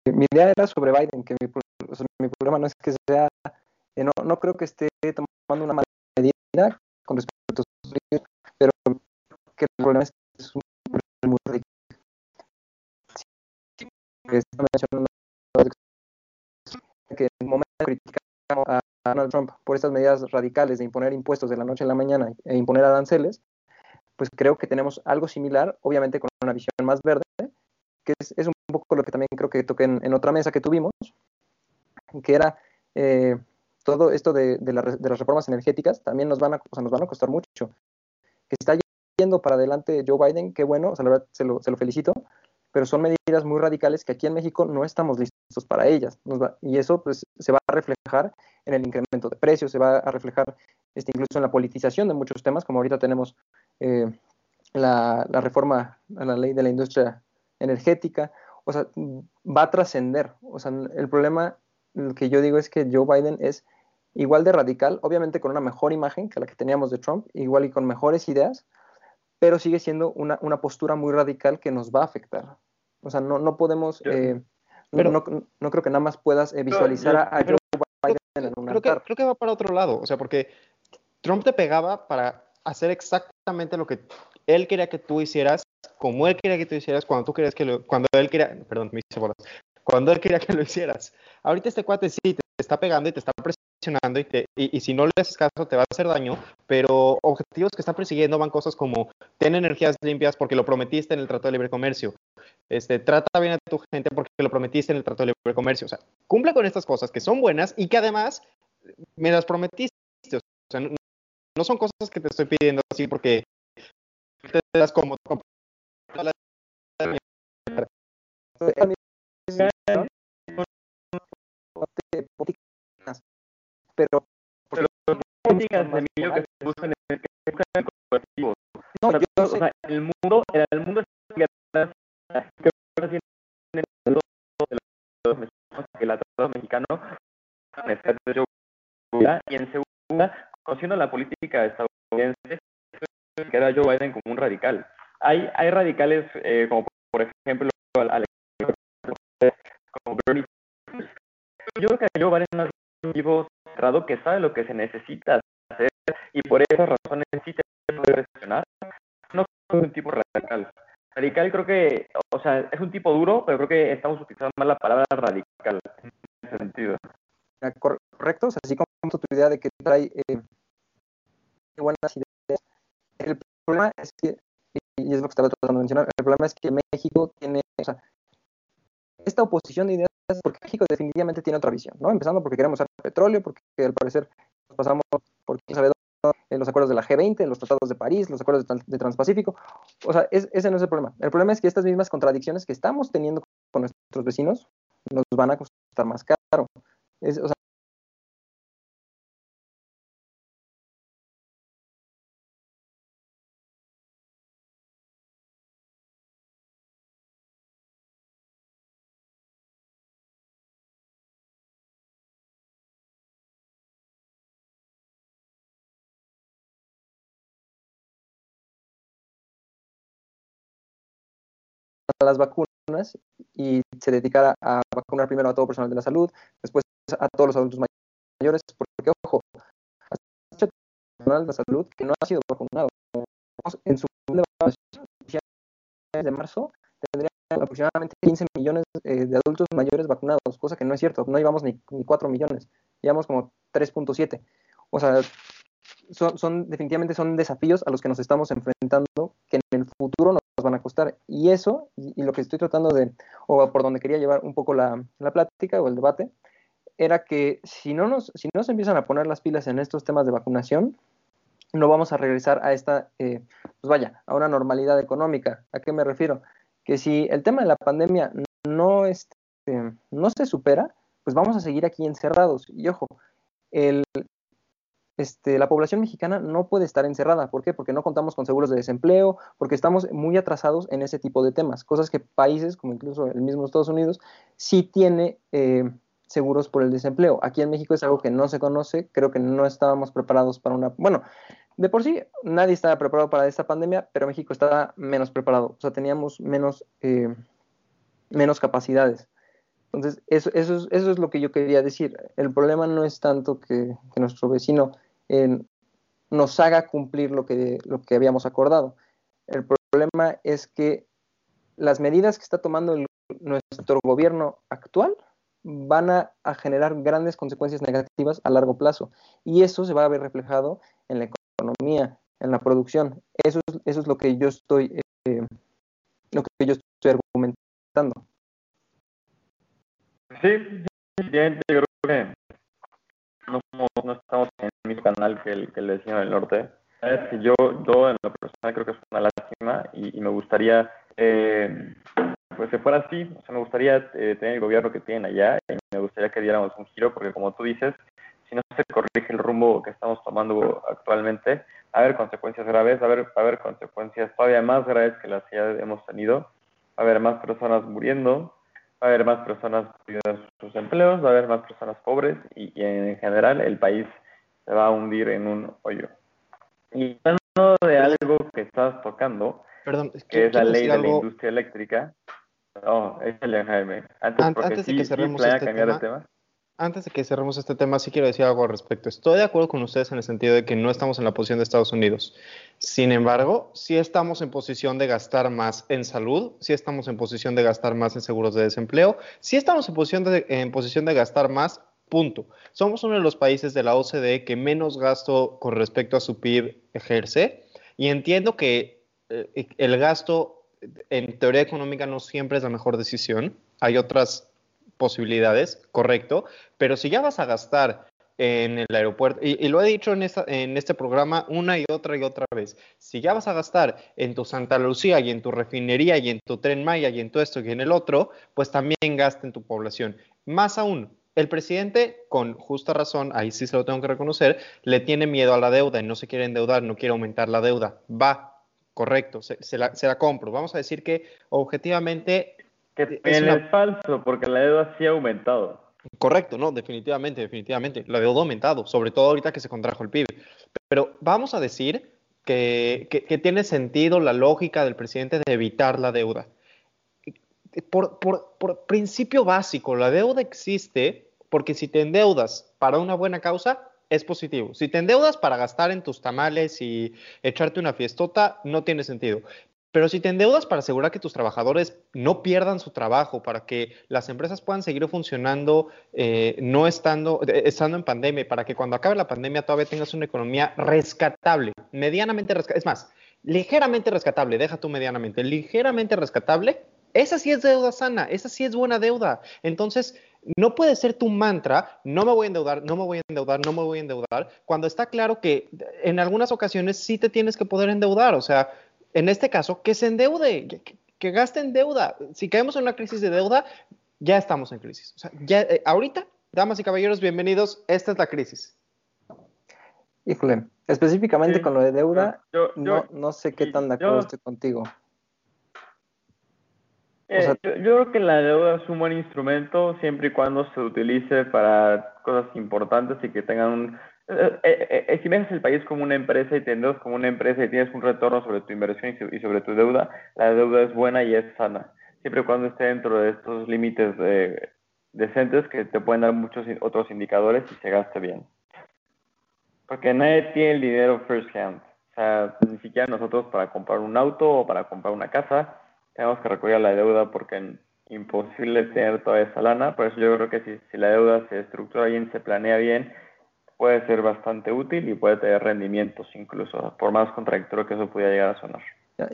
Mi idea era sobre Biden, que mi, problema no es que sea, eh, no, no creo que esté tomando una mala medida con respecto a Estados Unidos, pero que el problema es que es un muy rico. que en el momento criticamos a Donald Trump por estas medidas radicales de imponer impuestos de la noche a la mañana e imponer aranceles, pues creo que tenemos algo similar, obviamente con una visión más verde, que es, un poco lo que también creo que toqué en, otra mesa que tuvimos, que era eh, todo esto de, las reformas energéticas, también nos van, a, nos van a costar mucho. Que está yendo para adelante Joe Biden, qué bueno, se, lo, felicito, pero son medidas muy radicales que aquí en México no estamos listos para ellas. y eso pues, se va a reflejar en el incremento de precios, se va a reflejar este, incluso en la politización de muchos temas, como ahorita tenemos eh, la, reforma a la ley de la industria energética, o sea, va a trascender. O sea, el problema que yo digo es que Joe Biden es igual de radical, obviamente con una mejor imagen que la que teníamos de Trump, igual y con mejores ideas, pero sigue siendo una, postura muy radical que nos va a afectar. O sea, no, no podemos, eh, pero, no, no, creo que nada más puedas eh, visualizar a, Joe Biden en un creo Que, creo que va para otro lado, o sea, porque Trump te pegaba para hacer exactamente lo que él quería que tú hicieras, como él quería que tú hicieras, cuando tú querías que lo, cuando él quería, perdón, me hice bolas, cuando él quería que lo hicieras. Ahorita este cuate sí te está pegando y te está mencionando y, te, y, si no le haces caso te va a hacer daño, pero objetivos que está persiguiendo van cosas como ten energías limpias porque lo prometiste en el Tratado de Libre Comercio, este, trata bien a tu gente porque lo prometiste en el Tratado de Libre Comercio, o sea, cumple con estas cosas que son buenas y que además me las prometiste, o sea, no son cosas que te estoy pidiendo así porque te das como pero pero no digas Emilio que se buscan que buscan colectivos no yo o sea el mundo el mundo es que el tratado mexicano y en segunda conociendo la política estadounidense que era Joe Biden como un radical hay hay radicales eh, como por ejemplo al como Bernie yo creo que Joe Biden es un tipo cerrado que sabe lo que se necesita hacer y por esas razones sí te puede presionar. No es un tipo radical. Radical creo que, o sea, es un tipo duro, pero creo que estamos utilizando mal la palabra radical en ese sentido. Correcto, o sea, así como tu idea de que trae eh, buenas ideas. El problema es que, y es lo que estaba tratando de mencionar, el problema es que México tiene, o sea, esta oposición de ideas porque México definitivamente tiene otra visión, ¿no? Empezando porque queremos usar petróleo, porque al parecer nos pasamos por quién sabe dónde, en los acuerdos de la G20, en los tratados de París, los acuerdos de, Transpacífico. O sea, ese no es el problema. El problema es que estas mismas contradicciones que estamos teniendo con nuestros vecinos nos van a costar más caro. Es, o sea, las vacunas y se dedicara a vacunar primero a todo personal de la salud, después a todos los adultos mayores, porque ojo, personal de la salud que no ha sido vacunado. En su de marzo tendría aproximadamente 15 millones eh, de adultos mayores vacunados, cosa que no es cierto, no llevamos ni, ni 4 millones, llevamos como 3.7. O sea, son, son, definitivamente son desafíos a los que nos estamos enfrentando que en el futuro nos van a costar. Y eso, y, lo que estoy tratando de, o por donde quería llevar un poco la, la, plática o el debate, era que si no, nos, si no se empiezan a poner las pilas en estos temas de vacunación, no vamos a regresar a esta, eh, pues vaya, a una normalidad económica. ¿A qué me refiero? Que si el tema de la pandemia no, este, no se supera, pues vamos a seguir aquí encerrados. Y ojo, el, este, la población mexicana no puede estar encerrada. ¿Por qué? Porque no contamos con seguros de desempleo, porque estamos muy atrasados en ese tipo de temas, cosas que países, como incluso el mismo Estados Unidos, sí tiene eh, seguros por el desempleo. Aquí en México es algo que no se conoce, creo que no estábamos preparados para una... Bueno, de por sí nadie estaba preparado para esta pandemia, pero México estaba menos preparado, o sea, teníamos menos, eh, menos capacidades. Entonces, eso, eso, es, eso es lo que yo quería decir. El problema no es tanto que, nuestro vecino nos haga cumplir lo que, lo que habíamos acordado. El problema es que las medidas que está tomando nuestro gobierno actual van a, generar grandes consecuencias negativas a largo plazo y eso se va a ver reflejado en la economía, en la producción. Eso es, eso es lo que yo estoy eh, lo que yo estoy argumentando. Sí, yo creo que no, no estamos en el mismo canal que el, que el vecino del norte. Es que yo, yo en lo personal creo que es una lástima y, me gustaría, eh, pues que fuera así, o sea, me gustaría eh, tener el gobierno que tienen allá y me gustaría que diéramos un giro porque como tú dices, si no se corrige el rumbo que estamos tomando actualmente, a haber consecuencias graves, a haber, a haber consecuencias todavía más graves que las que ya hemos tenido, va a haber más personas muriendo, va a haber más personas perdiendo sus empleos, va a haber más personas pobres y, en general el país se va a hundir en un hoyo. Y hablando de algo que estás tocando, Perdón, que es la ley de la industria eléctrica. No, el Jaime. Antes, Antes de que cerremos este tema, tema, antes de que cerremos este tema, sí quiero decir algo al respecto. Estoy de acuerdo con ustedes en el sentido de que no estamos en la posición de Estados Unidos. Sin embargo, sí estamos en posición de gastar más en salud, sí estamos en posición de gastar más en seguros de desempleo, sí estamos en posición de, en posición de gastar más Punto. Somos uno de los países de la OCDE que menos gasto con respecto a su PIB ejerce y entiendo que eh, el gasto en teoría económica no siempre es la mejor decisión. Hay otras posibilidades, correcto, pero si ya vas a gastar en el aeropuerto, y, lo he dicho en, este programa una y otra y otra vez, si ya vas a gastar en tu Santa Lucía y en tu refinería y en tu tren Maya y en todo esto y en el otro, pues también gasta en tu población. Más aún, el presidente, con justa razón, ahí sí se lo tengo que reconocer, le tiene miedo a la deuda y no se quiere endeudar, no quiere aumentar la deuda. Va, correcto, se, la, compro. Vamos a decir que objetivamente... Que es, falso, porque la deuda sí ha aumentado. Correcto, no, definitivamente, definitivamente. La deuda ha aumentado, sobre todo ahorita que se contrajo el PIB. Pero vamos a decir que, que tiene sentido la lógica del presidente de evitar la deuda por, principio básico, la deuda existe porque si te endeudas para una buena causa, es positivo. Si te endeudas para gastar en tus tamales y echarte una fiestota, no tiene sentido. Pero si te endeudas para asegurar que tus trabajadores no pierdan su trabajo, para que las empresas puedan seguir funcionando eh, no estando, eh, estando en pandemia, para que cuando acabe la pandemia todavía tengas una economía rescatable, medianamente rescatable, es más, ligeramente rescatable, deja tú medianamente, ligeramente rescatable, esa sí es deuda sana, esa sí es buena deuda. Entonces, no puede ser tu mantra, no me voy a endeudar, no me voy a endeudar, no me voy a endeudar, cuando está claro que en algunas ocasiones sí te tienes que poder endeudar. O sea, en este caso, que se endeude, que, gaste en deuda. Si caemos en una crisis de deuda, ya estamos en crisis. O sea, ya, eh, ahorita, damas y caballeros, bienvenidos, esta es la crisis. Híjole, específicamente con lo de deuda, no, no sé qué tan de acuerdo estoy contigo. Eh, yo, creo que la deuda es un buen instrumento siempre y cuando se utilice para cosas importantes y que tengan un... Eh, eh, si ves el país como una empresa y te endeudas como una empresa y tienes un retorno sobre tu inversión y sobre tu deuda, la deuda es buena y es sana, siempre y cuando esté dentro de estos límites decentes que te pueden dar muchos otros indicadores y se gaste bien. Porque nadie tiene el dinero first hand. O sea, ni siquiera nosotros para comprar un auto o para comprar una casa tenemos que recurrir a la deuda porque es imposible tener toda esa lana. Por eso yo creo que si la deuda se estructura bien, se planea bien, puede ser bastante útil y puede tener rendimientos incluso, por más contradictorio que eso pudiera llegar a sonar.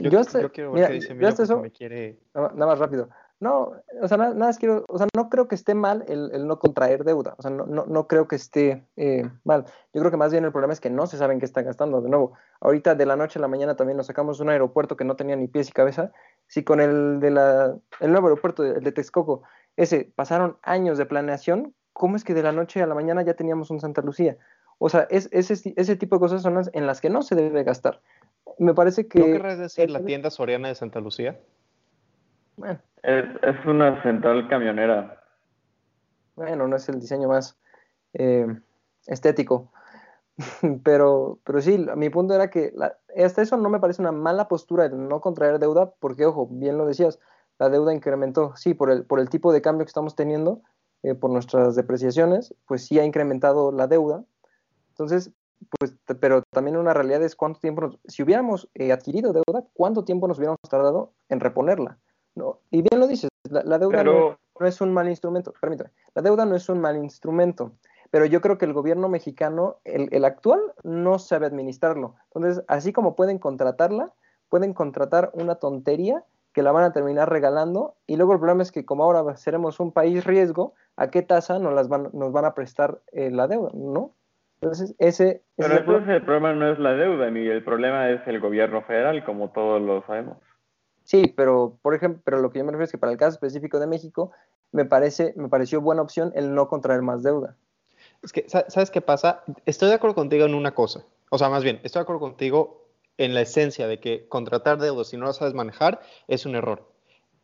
Yo, yo, quiero ver qué dice eso, me quiere... nada, más rápido. No, o sea, nada, nada quiero, o sea, no creo que esté mal el, el no contraer deuda, o sea, no, no, no creo que esté eh, mal. Yo creo que más bien el problema es que no se saben qué están gastando. De nuevo, ahorita de la noche a la mañana también nos sacamos un aeropuerto que no tenía ni pies y cabeza si con el, de la, el nuevo aeropuerto, el de Texcoco, ese, pasaron años de planeación, ¿cómo es que de la noche a la mañana ya teníamos un Santa Lucía? O sea, es, ese, ese tipo de cosas son las en las que no se debe gastar. Me parece que... ¿No querrás decir la tienda soriana de Santa Lucía? Bueno. Es, es una central camionera. Bueno, no es el diseño más eh, estético. pero, pero sí, mi punto era que hasta eso no me parece una mala postura de no contraer deuda, porque, ojo, bien lo decías, la deuda incrementó, sí, por el, por el tipo de cambio que estamos teniendo, eh, por nuestras depreciaciones, pues sí ha incrementado la deuda. Entonces, pues, pero también una realidad es cuánto tiempo, si hubiéramos eh, adquirido deuda, cuánto tiempo nos hubiéramos tardado en reponerla. ¿no? Y bien lo dices, la, deuda no, no, es un mal instrumento, permítame, la deuda no es un mal instrumento pero yo creo que el gobierno mexicano, el, actual, no sabe administrarlo. Entonces, así como pueden contratarla, pueden contratar una tontería que la van a terminar regalando y luego el problema es que como ahora seremos un país riesgo, ¿a qué tasa nos, las van, nos van a prestar eh, la deuda? ¿No? Entonces, ese... Pero entonces el problema no es la deuda, ni el problema es el gobierno federal, como todos lo sabemos. Sí, pero por ejemplo, pero lo que yo me refiero es que para el caso específico de México, me parece, me pareció buena opción el no contraer más deuda. Es que, ¿sabes qué pasa? Estoy de acuerdo contigo en una cosa. O sea, más bien, estoy de acuerdo contigo en la esencia de que contratar deudas si no lo sabes manejar es un error.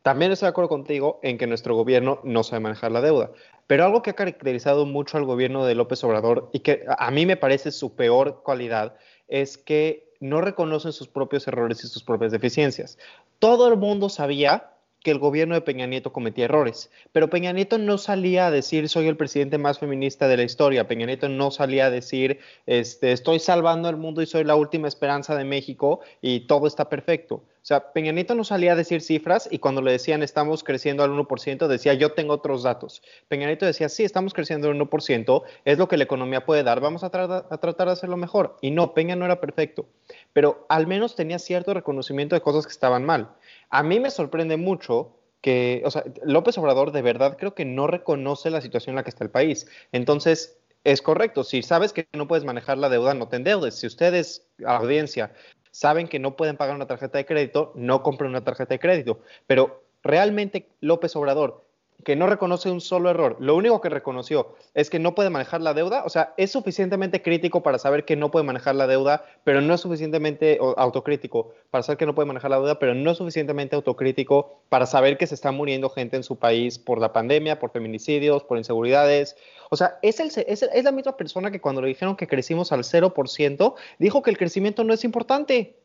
También estoy de acuerdo contigo en que nuestro gobierno no sabe manejar la deuda. Pero algo que ha caracterizado mucho al gobierno de López Obrador y que a mí me parece su peor cualidad es que no reconocen sus propios errores y sus propias deficiencias. Todo el mundo sabía que el gobierno de Peña Nieto cometía errores. Pero Peña Nieto no salía a decir soy el presidente más feminista de la historia. Peña Nieto no salía a decir este, estoy salvando el mundo y soy la última esperanza de México y todo está perfecto. O sea, Peña Nieto no salía a decir cifras y cuando le decían estamos creciendo al 1%, decía yo tengo otros datos. Peña Nieto decía sí, estamos creciendo al 1%, es lo que la economía puede dar, vamos a, a tratar de hacerlo mejor. Y no, Peña no era perfecto, pero al menos tenía cierto reconocimiento de cosas que estaban mal. A mí me sorprende mucho que, o sea, López Obrador de verdad creo que no reconoce la situación en la que está el país. Entonces, es correcto, si sabes que no puedes manejar la deuda, no te endeudes. Si ustedes, audiencia, saben que no pueden pagar una tarjeta de crédito, no compren una tarjeta de crédito. Pero realmente López Obrador que no reconoce un solo error, lo único que reconoció es que no puede manejar la deuda, o sea, es suficientemente crítico para saber que no puede manejar la deuda, pero no es suficientemente autocrítico para saber que no puede manejar la deuda, pero no es suficientemente autocrítico para saber que se está muriendo gente en su país por la pandemia, por feminicidios, por inseguridades. O sea, es, el, es, es la misma persona que cuando le dijeron que crecimos al 0%, dijo que el crecimiento no es importante.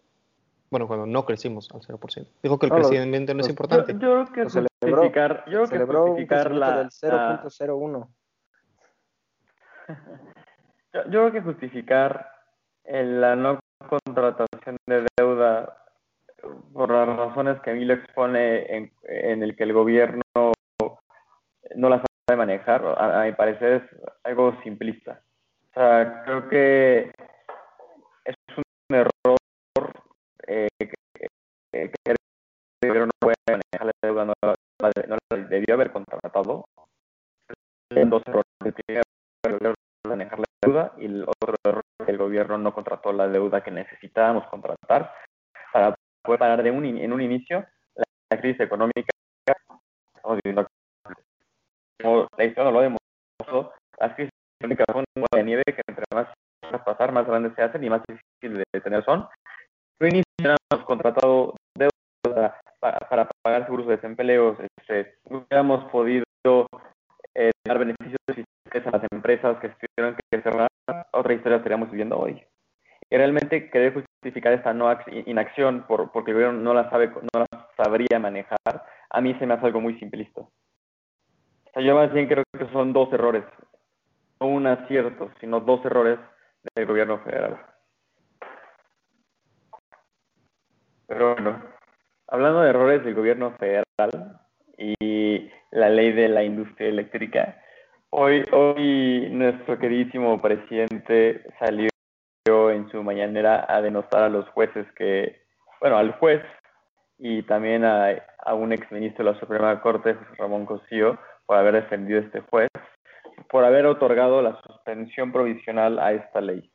Bueno, cuando no crecimos al 0%. Dijo que el crecimiento no es importante. Yo, creo que justificar, yo creo que justificar la, del 0.01. yo, yo creo que justificar la no contratación de deuda por las razones que a mí lo expone en, en el que el gobierno no la sabe manejar, a, a mi parecer es algo simplista. O sea, creo que es un error eh, que, que, el gobierno no puede manejar la deuda, no, la debió haber contratado. En dos errores. El primero, manejar la deuda y el otro error que el gobierno no contrató la deuda que necesitábamos contratar para poder parar de un, en un inicio la, la crisis económica. Como la historia lo demostró, las crisis económicas son una de nieve que entre más pasar, más grandes se hacen y más difíciles de tener son hubiéramos contratado deuda para, para, pagar seguros de desempleo, este, hubiéramos podido eh, dar beneficios a las empresas que tuvieron que cerrar, otra historia estaríamos viviendo hoy. Y realmente querer justificar esta no inacción por, porque el gobierno no la sabe, no la sabría manejar, a mí se me hace algo muy simplista. O sea, yo más bien creo que son dos errores, no un acierto, sino dos errores del gobierno federal. Pero bueno, hablando de errores del gobierno federal y la ley de la industria eléctrica, hoy, hoy nuestro queridísimo presidente salió en su mañanera a denostar a los jueces que, bueno, al juez y también a, a un exministro de la Suprema Corte, José Ramón Cosío, por haber defendido a este juez, por haber otorgado la suspensión provisional a esta ley.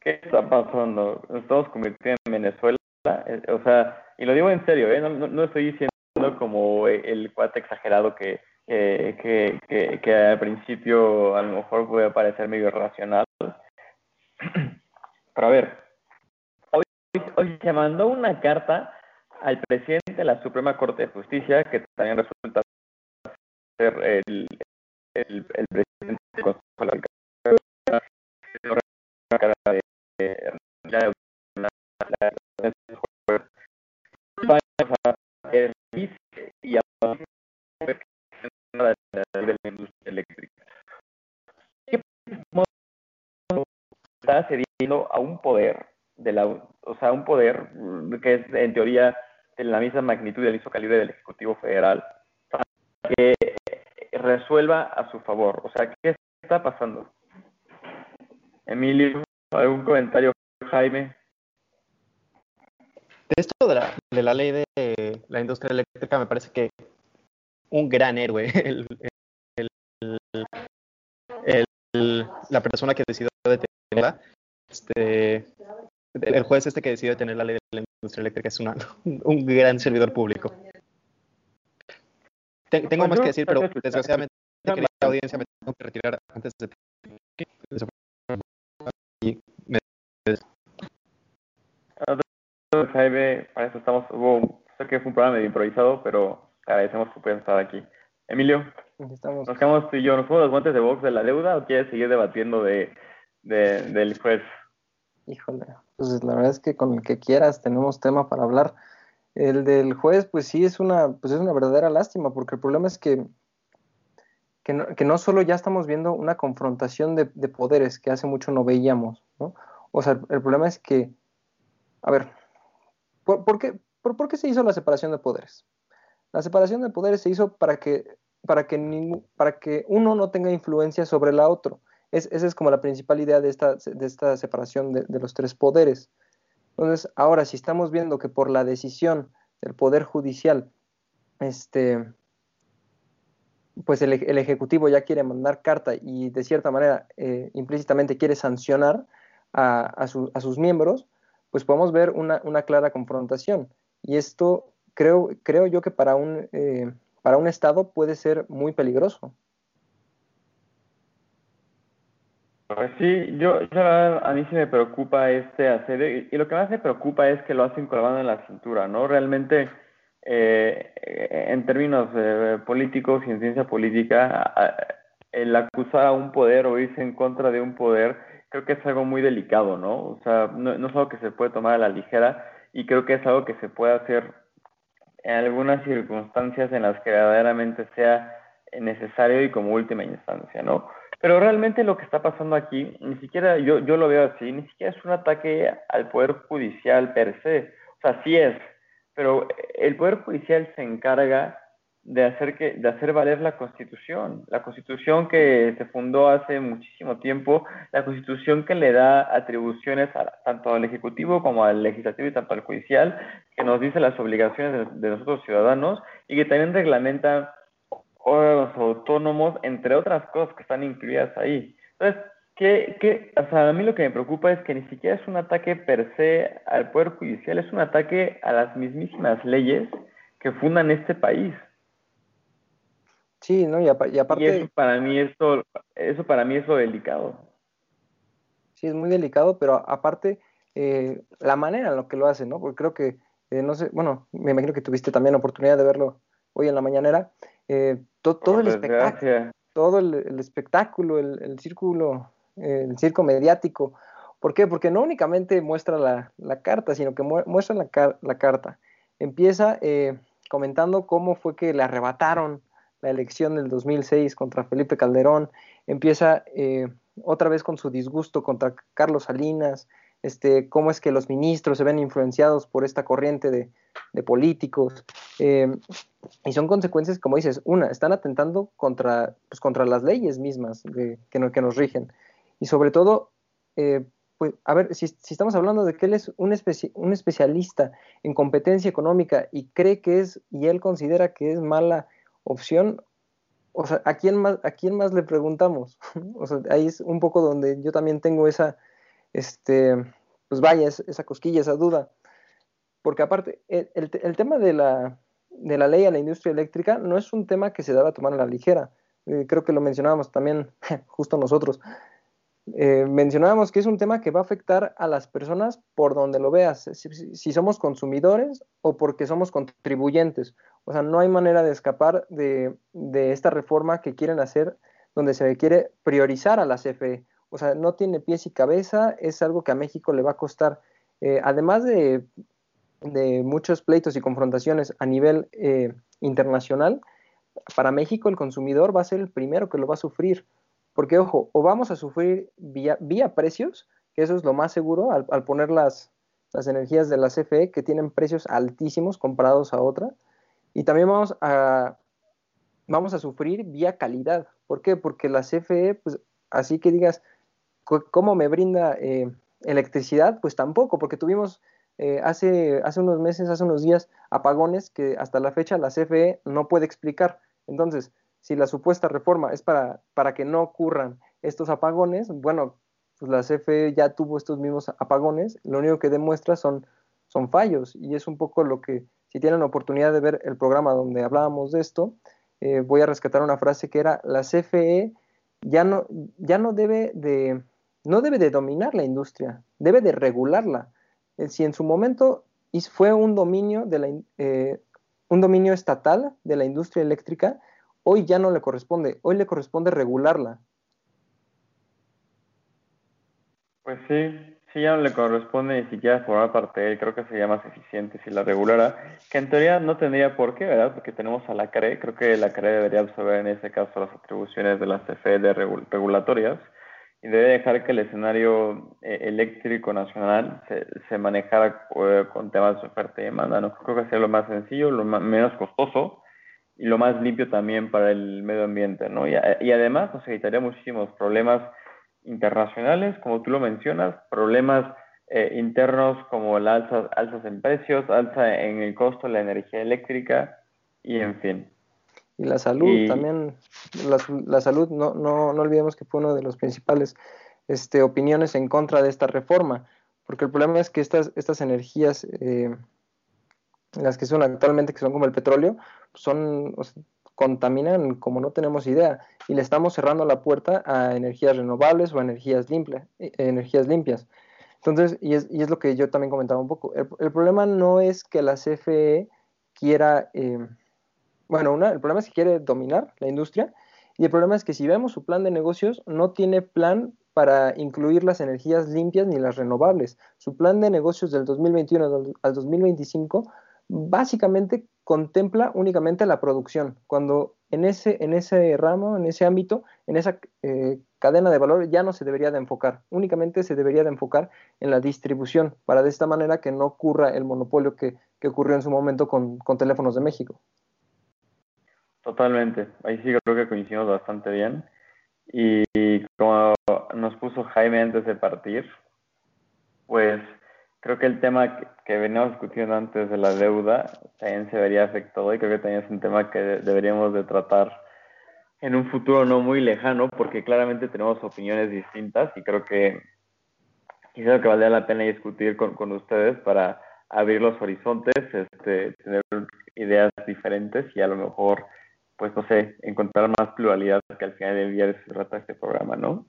¿Qué está pasando? Nos estamos convirtiendo en Venezuela o sea, y lo digo en serio, ¿eh? no, estoy diciendo como el cuate exagerado que, que, que, al principio a lo mejor puede parecer medio irracional. Pero a ver, hoy, hoy se mandó una carta al presidente de la Suprema Corte de Justicia, que también resulta ser el, el, presidente del Consejo de de la industria eléctrica. Está cediendo a un poder de la, o sea, un poder que es en teoría de la misma magnitud del mismo calibre del Ejecutivo Federal para que resuelva a su favor. O sea, ¿qué está pasando? Emilio, ¿algún comentario, Jaime? De esto de la, de la ley de la industria eléctrica me parece que un gran héroe, el, el, la persona que decidió detenerla, este, el juez este que decidió detener la ley de la industria eléctrica es una, un gran servidor público. Tengo más que decir, pero desgraciadamente que la audiencia me tengo que retirar antes de... Y me Jaime, para eso estamos, hubo, sé que fue un programa medio improvisado, pero agradecemos que puedas estar aquí. Emilio, Estamos. nos quedamos tú y yo, ¿nos fuimos los guantes de box de la deuda o quieres seguir debatiendo de, de, del juez? Híjole, pues la verdad es que con el que quieras tenemos tema para hablar. El del juez, pues sí, es una, pues es una verdadera lástima, porque el problema es que, que, no, que no solo ya estamos viendo una confrontación de, de poderes que hace mucho no veíamos, ¿no? O sea, el, el problema es que, a ver, ¿Por, por, qué, ¿por, ¿por, qué se hizo la separación de poderes? La separación de poderes se hizo para que, para que, para que uno no tenga influencia sobre la otro. Es, esa es como la principal idea de esta, de esta separación de, los tres poderes. Entonces, ahora, si estamos viendo que por la decisión del Poder Judicial, este, pues el, Ejecutivo ya quiere mandar carta y de cierta manera eh, implícitamente quiere sancionar a, a, su, a, sus miembros, pues podemos ver una, una, clara confrontación. Y esto creo, creo yo que para un, eh, para un Estado puede ser muy peligroso. Pues sí, yo, yo a mí sí me preocupa este asedio y lo que más me preocupa es que lo hacen colgando en la cintura, ¿no? Realmente, eh, en términos eh, políticos y en ciencia política, el acusar a un poder o irse en contra de un poder, creo que es algo muy delicado, ¿no? O sea, no, no es algo que se puede tomar a la ligera y creo que es algo que se puede hacer en algunas circunstancias en las que verdaderamente sea necesario y como última instancia, ¿no? Pero realmente lo que está pasando aquí, ni siquiera yo, yo lo veo así, ni siquiera es un ataque al Poder Judicial per se. O sea, sí es, pero el Poder Judicial se encarga de hacer, que, de hacer valer la Constitución, la Constitución que se fundó hace muchísimo tiempo, la Constitución que le da atribuciones a, tanto al Ejecutivo como al Legislativo y tanto al Judicial, que nos dice las obligaciones de, nosotros ciudadanos y que también reglamenta órganos autónomos, entre otras cosas que están incluidas ahí. Entonces, ¿qué, qué, o sea, a mí lo que me preocupa es que ni siquiera es un ataque per se al Poder Judicial, es un ataque a las mismísimas leyes que fundan este país. Sí, ¿no? Y, y aparte... Y eso para mí es lo, eso para mí es lo delicado. Sí, es muy delicado, pero aparte, eh, la manera en lo que lo hacen, ¿no? Porque creo que, eh, no sé, bueno, me imagino que tuviste también la oportunidad de verlo hoy en la mañanera, eh, to, todo, el espectáculo, todo el, el espectáculo, el, el, círculo, el circo mediático. ¿Por qué? Porque no únicamente muestra la, la carta, sino que mu muestra la, car la, carta. Empieza eh, comentando cómo fue que le arrebataron la elección del 2006 contra Felipe Calderón. Empieza eh, otra vez con su disgusto contra Carlos Salinas, este, cómo es que los ministros se ven influenciados por esta corriente de, políticos. Eh, y son consecuencias, como dices, una, están atentando contra, pues, contra las leyes mismas de, que, no, que, nos rigen. Y sobre todo, eh, pues, a ver, si, estamos hablando de que él es un, un especialista en competencia económica y cree que es, y él considera que es mala opción, o sea, ¿a quién más, a quién más le preguntamos? o sea, ahí es un poco donde yo también tengo esa, este, pues vaya, esa cosquilla, esa duda. Porque aparte, el, el, el tema de la, de la ley a la industria eléctrica no es un tema que se deba tomar a la ligera. Eh, creo que lo mencionábamos también justo nosotros. Eh, mencionábamos que es un tema que va a afectar a las personas por donde lo veas, si, somos consumidores o porque somos contribuyentes. O sea, no hay manera de escapar de, de, esta reforma que quieren hacer donde se quiere priorizar a la CFE. O sea, no tiene pies y cabeza, es algo que a México le va a costar, eh, además de de muchos pleitos y confrontaciones a nivel eh, internacional, para México el consumidor va a ser el primero que lo va a sufrir. Porque, ojo, o vamos a sufrir vía, precios, que eso es lo más seguro al, al, poner las, las energías de la CFE, que tienen precios altísimos comparados a otra, y también vamos a, vamos a sufrir vía calidad. ¿Por qué? Porque la CFE, pues así que digas, ¿cómo me brinda eh, electricidad? Pues tampoco, porque tuvimos eh, hace, hace unos meses, hace unos días, apagones que hasta la fecha la CFE no puede explicar. Entonces, si la supuesta reforma es para, para que no ocurran estos apagones, bueno, pues la CFE ya tuvo estos mismos apagones, lo único que demuestra son, son fallos y es un poco lo que, si tienen la oportunidad de ver el programa donde hablábamos de esto, eh, voy a rescatar una frase que era, la CFE ya no, ya no debe de, no debe de dominar la industria, debe de regularla. Eh, si en su momento fue un dominio, de la, eh, un dominio estatal de la industria eléctrica, hoy ya no le corresponde, hoy le corresponde regularla. Pues sí, sí ya no le corresponde ni siquiera formar parte de él, creo que sería más eficiente si la regulara, que en teoría no tendría por qué, ¿verdad? Porque tenemos a la CRE, creo que la CRE debería absorber en ese caso las atribuciones de las CFE de regulatorias, y debe dejar que el escenario eh, eléctrico nacional se, se manejara eh, con temas de oferta y demanda. ¿no? Creo que sería lo más sencillo, lo menos costoso y lo más limpio también para el medio ambiente. ¿no? Y, y además nos evitaría muchísimos problemas internacionales, como tú lo mencionas, problemas eh, internos como la alza, alzas en precios, alza en el costo de la energía eléctrica y en fin. Y la salud también, la, la salud, no, no, no, olvidemos que fue una de las principales este, opiniones en contra de esta reforma, porque el problema es que estas, estas energías, eh, las que son actualmente, que son como el petróleo, son, contaminan como no tenemos idea, y le estamos cerrando la puerta a energías renovables o a energías, limpias eh, energías limpias. Entonces, y es, y es, lo que yo también comentaba un poco, el, el problema no es que la CFE quiera... Eh, bueno, una, el problema es que quiere dominar la industria y el problema es que si vemos su plan de negocios, no tiene plan para incluir las energías limpias ni las renovables. Su plan de negocios del 2021 al 2025 básicamente contempla únicamente la producción, cuando en ese, en ese ramo, en ese ámbito, en esa eh, cadena de valor ya no se debería de enfocar, únicamente se debería de enfocar en la distribución, para de esta manera que no ocurra el monopolio que, que ocurrió en su momento con, con Teléfonos de México. Totalmente, ahí sí creo que coincidimos bastante bien. Y como nos puso Jaime antes de partir, pues creo que el tema que, veníamos discutiendo antes de la deuda también se vería afectado y creo que también es un tema que deberíamos de tratar en un futuro no muy lejano porque claramente tenemos opiniones distintas y creo que quizás que valdría la pena discutir con, con ustedes para abrir los horizontes, este, tener ideas diferentes y a lo mejor pues no sé, encontrar más pluralidad que al final del día se trata este programa, ¿no?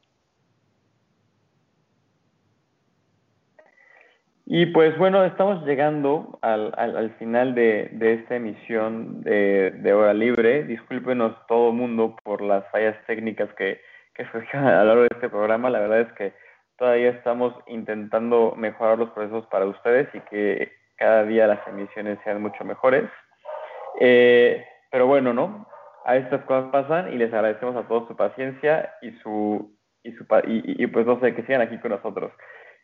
Y pues bueno, estamos llegando al, al, al final de, de, esta emisión de, de, Hora Libre. Discúlpenos todo mundo por las fallas técnicas que, que surgieron a lo largo de este programa. La verdad es que todavía estamos intentando mejorar los procesos para ustedes y que cada día las emisiones sean mucho mejores. Eh, pero bueno, ¿no? a estas cosas pasan y les agradecemos a todos su paciencia y su y, su, y, y pues no sé, que sigan aquí con nosotros.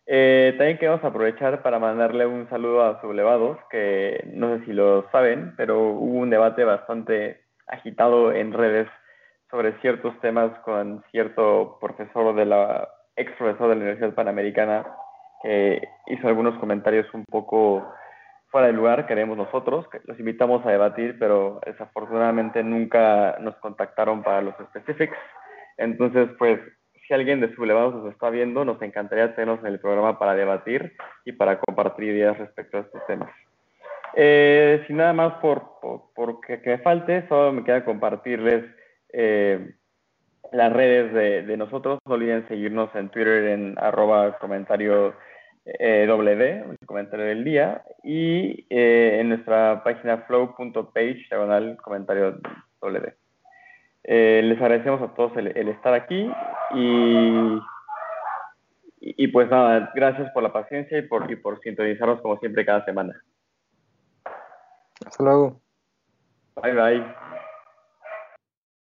Eh, también queremos aprovechar para mandarle un saludo a Sublevados, que no sé si lo saben, pero hubo un debate bastante agitado en redes sobre ciertos temas con cierto profesor de la, ex profesor de la Universidad Panamericana, que hizo algunos comentarios un poco fuera de lugar, queremos nosotros. Los invitamos a debatir, pero desafortunadamente nunca nos contactaron para los specifics. Entonces, pues, si alguien de Sublevados nos está viendo, nos encantaría tenernos en el programa para debatir y para compartir ideas respecto a estos temas. Eh, sin nada más por, por, que, me falte, solo me queda compartirles eh, las redes de, nosotros. No olviden seguirnos en Twitter en arroba comentario eh, el comentario del día, y eh, en nuestra página flow.page, diagonal comentario W. Eh, les agradecemos a todos el, el estar aquí y, y, pues nada, gracias por la paciencia y por, y por sintonizarnos como siempre cada semana. Hasta luego. Bye bye.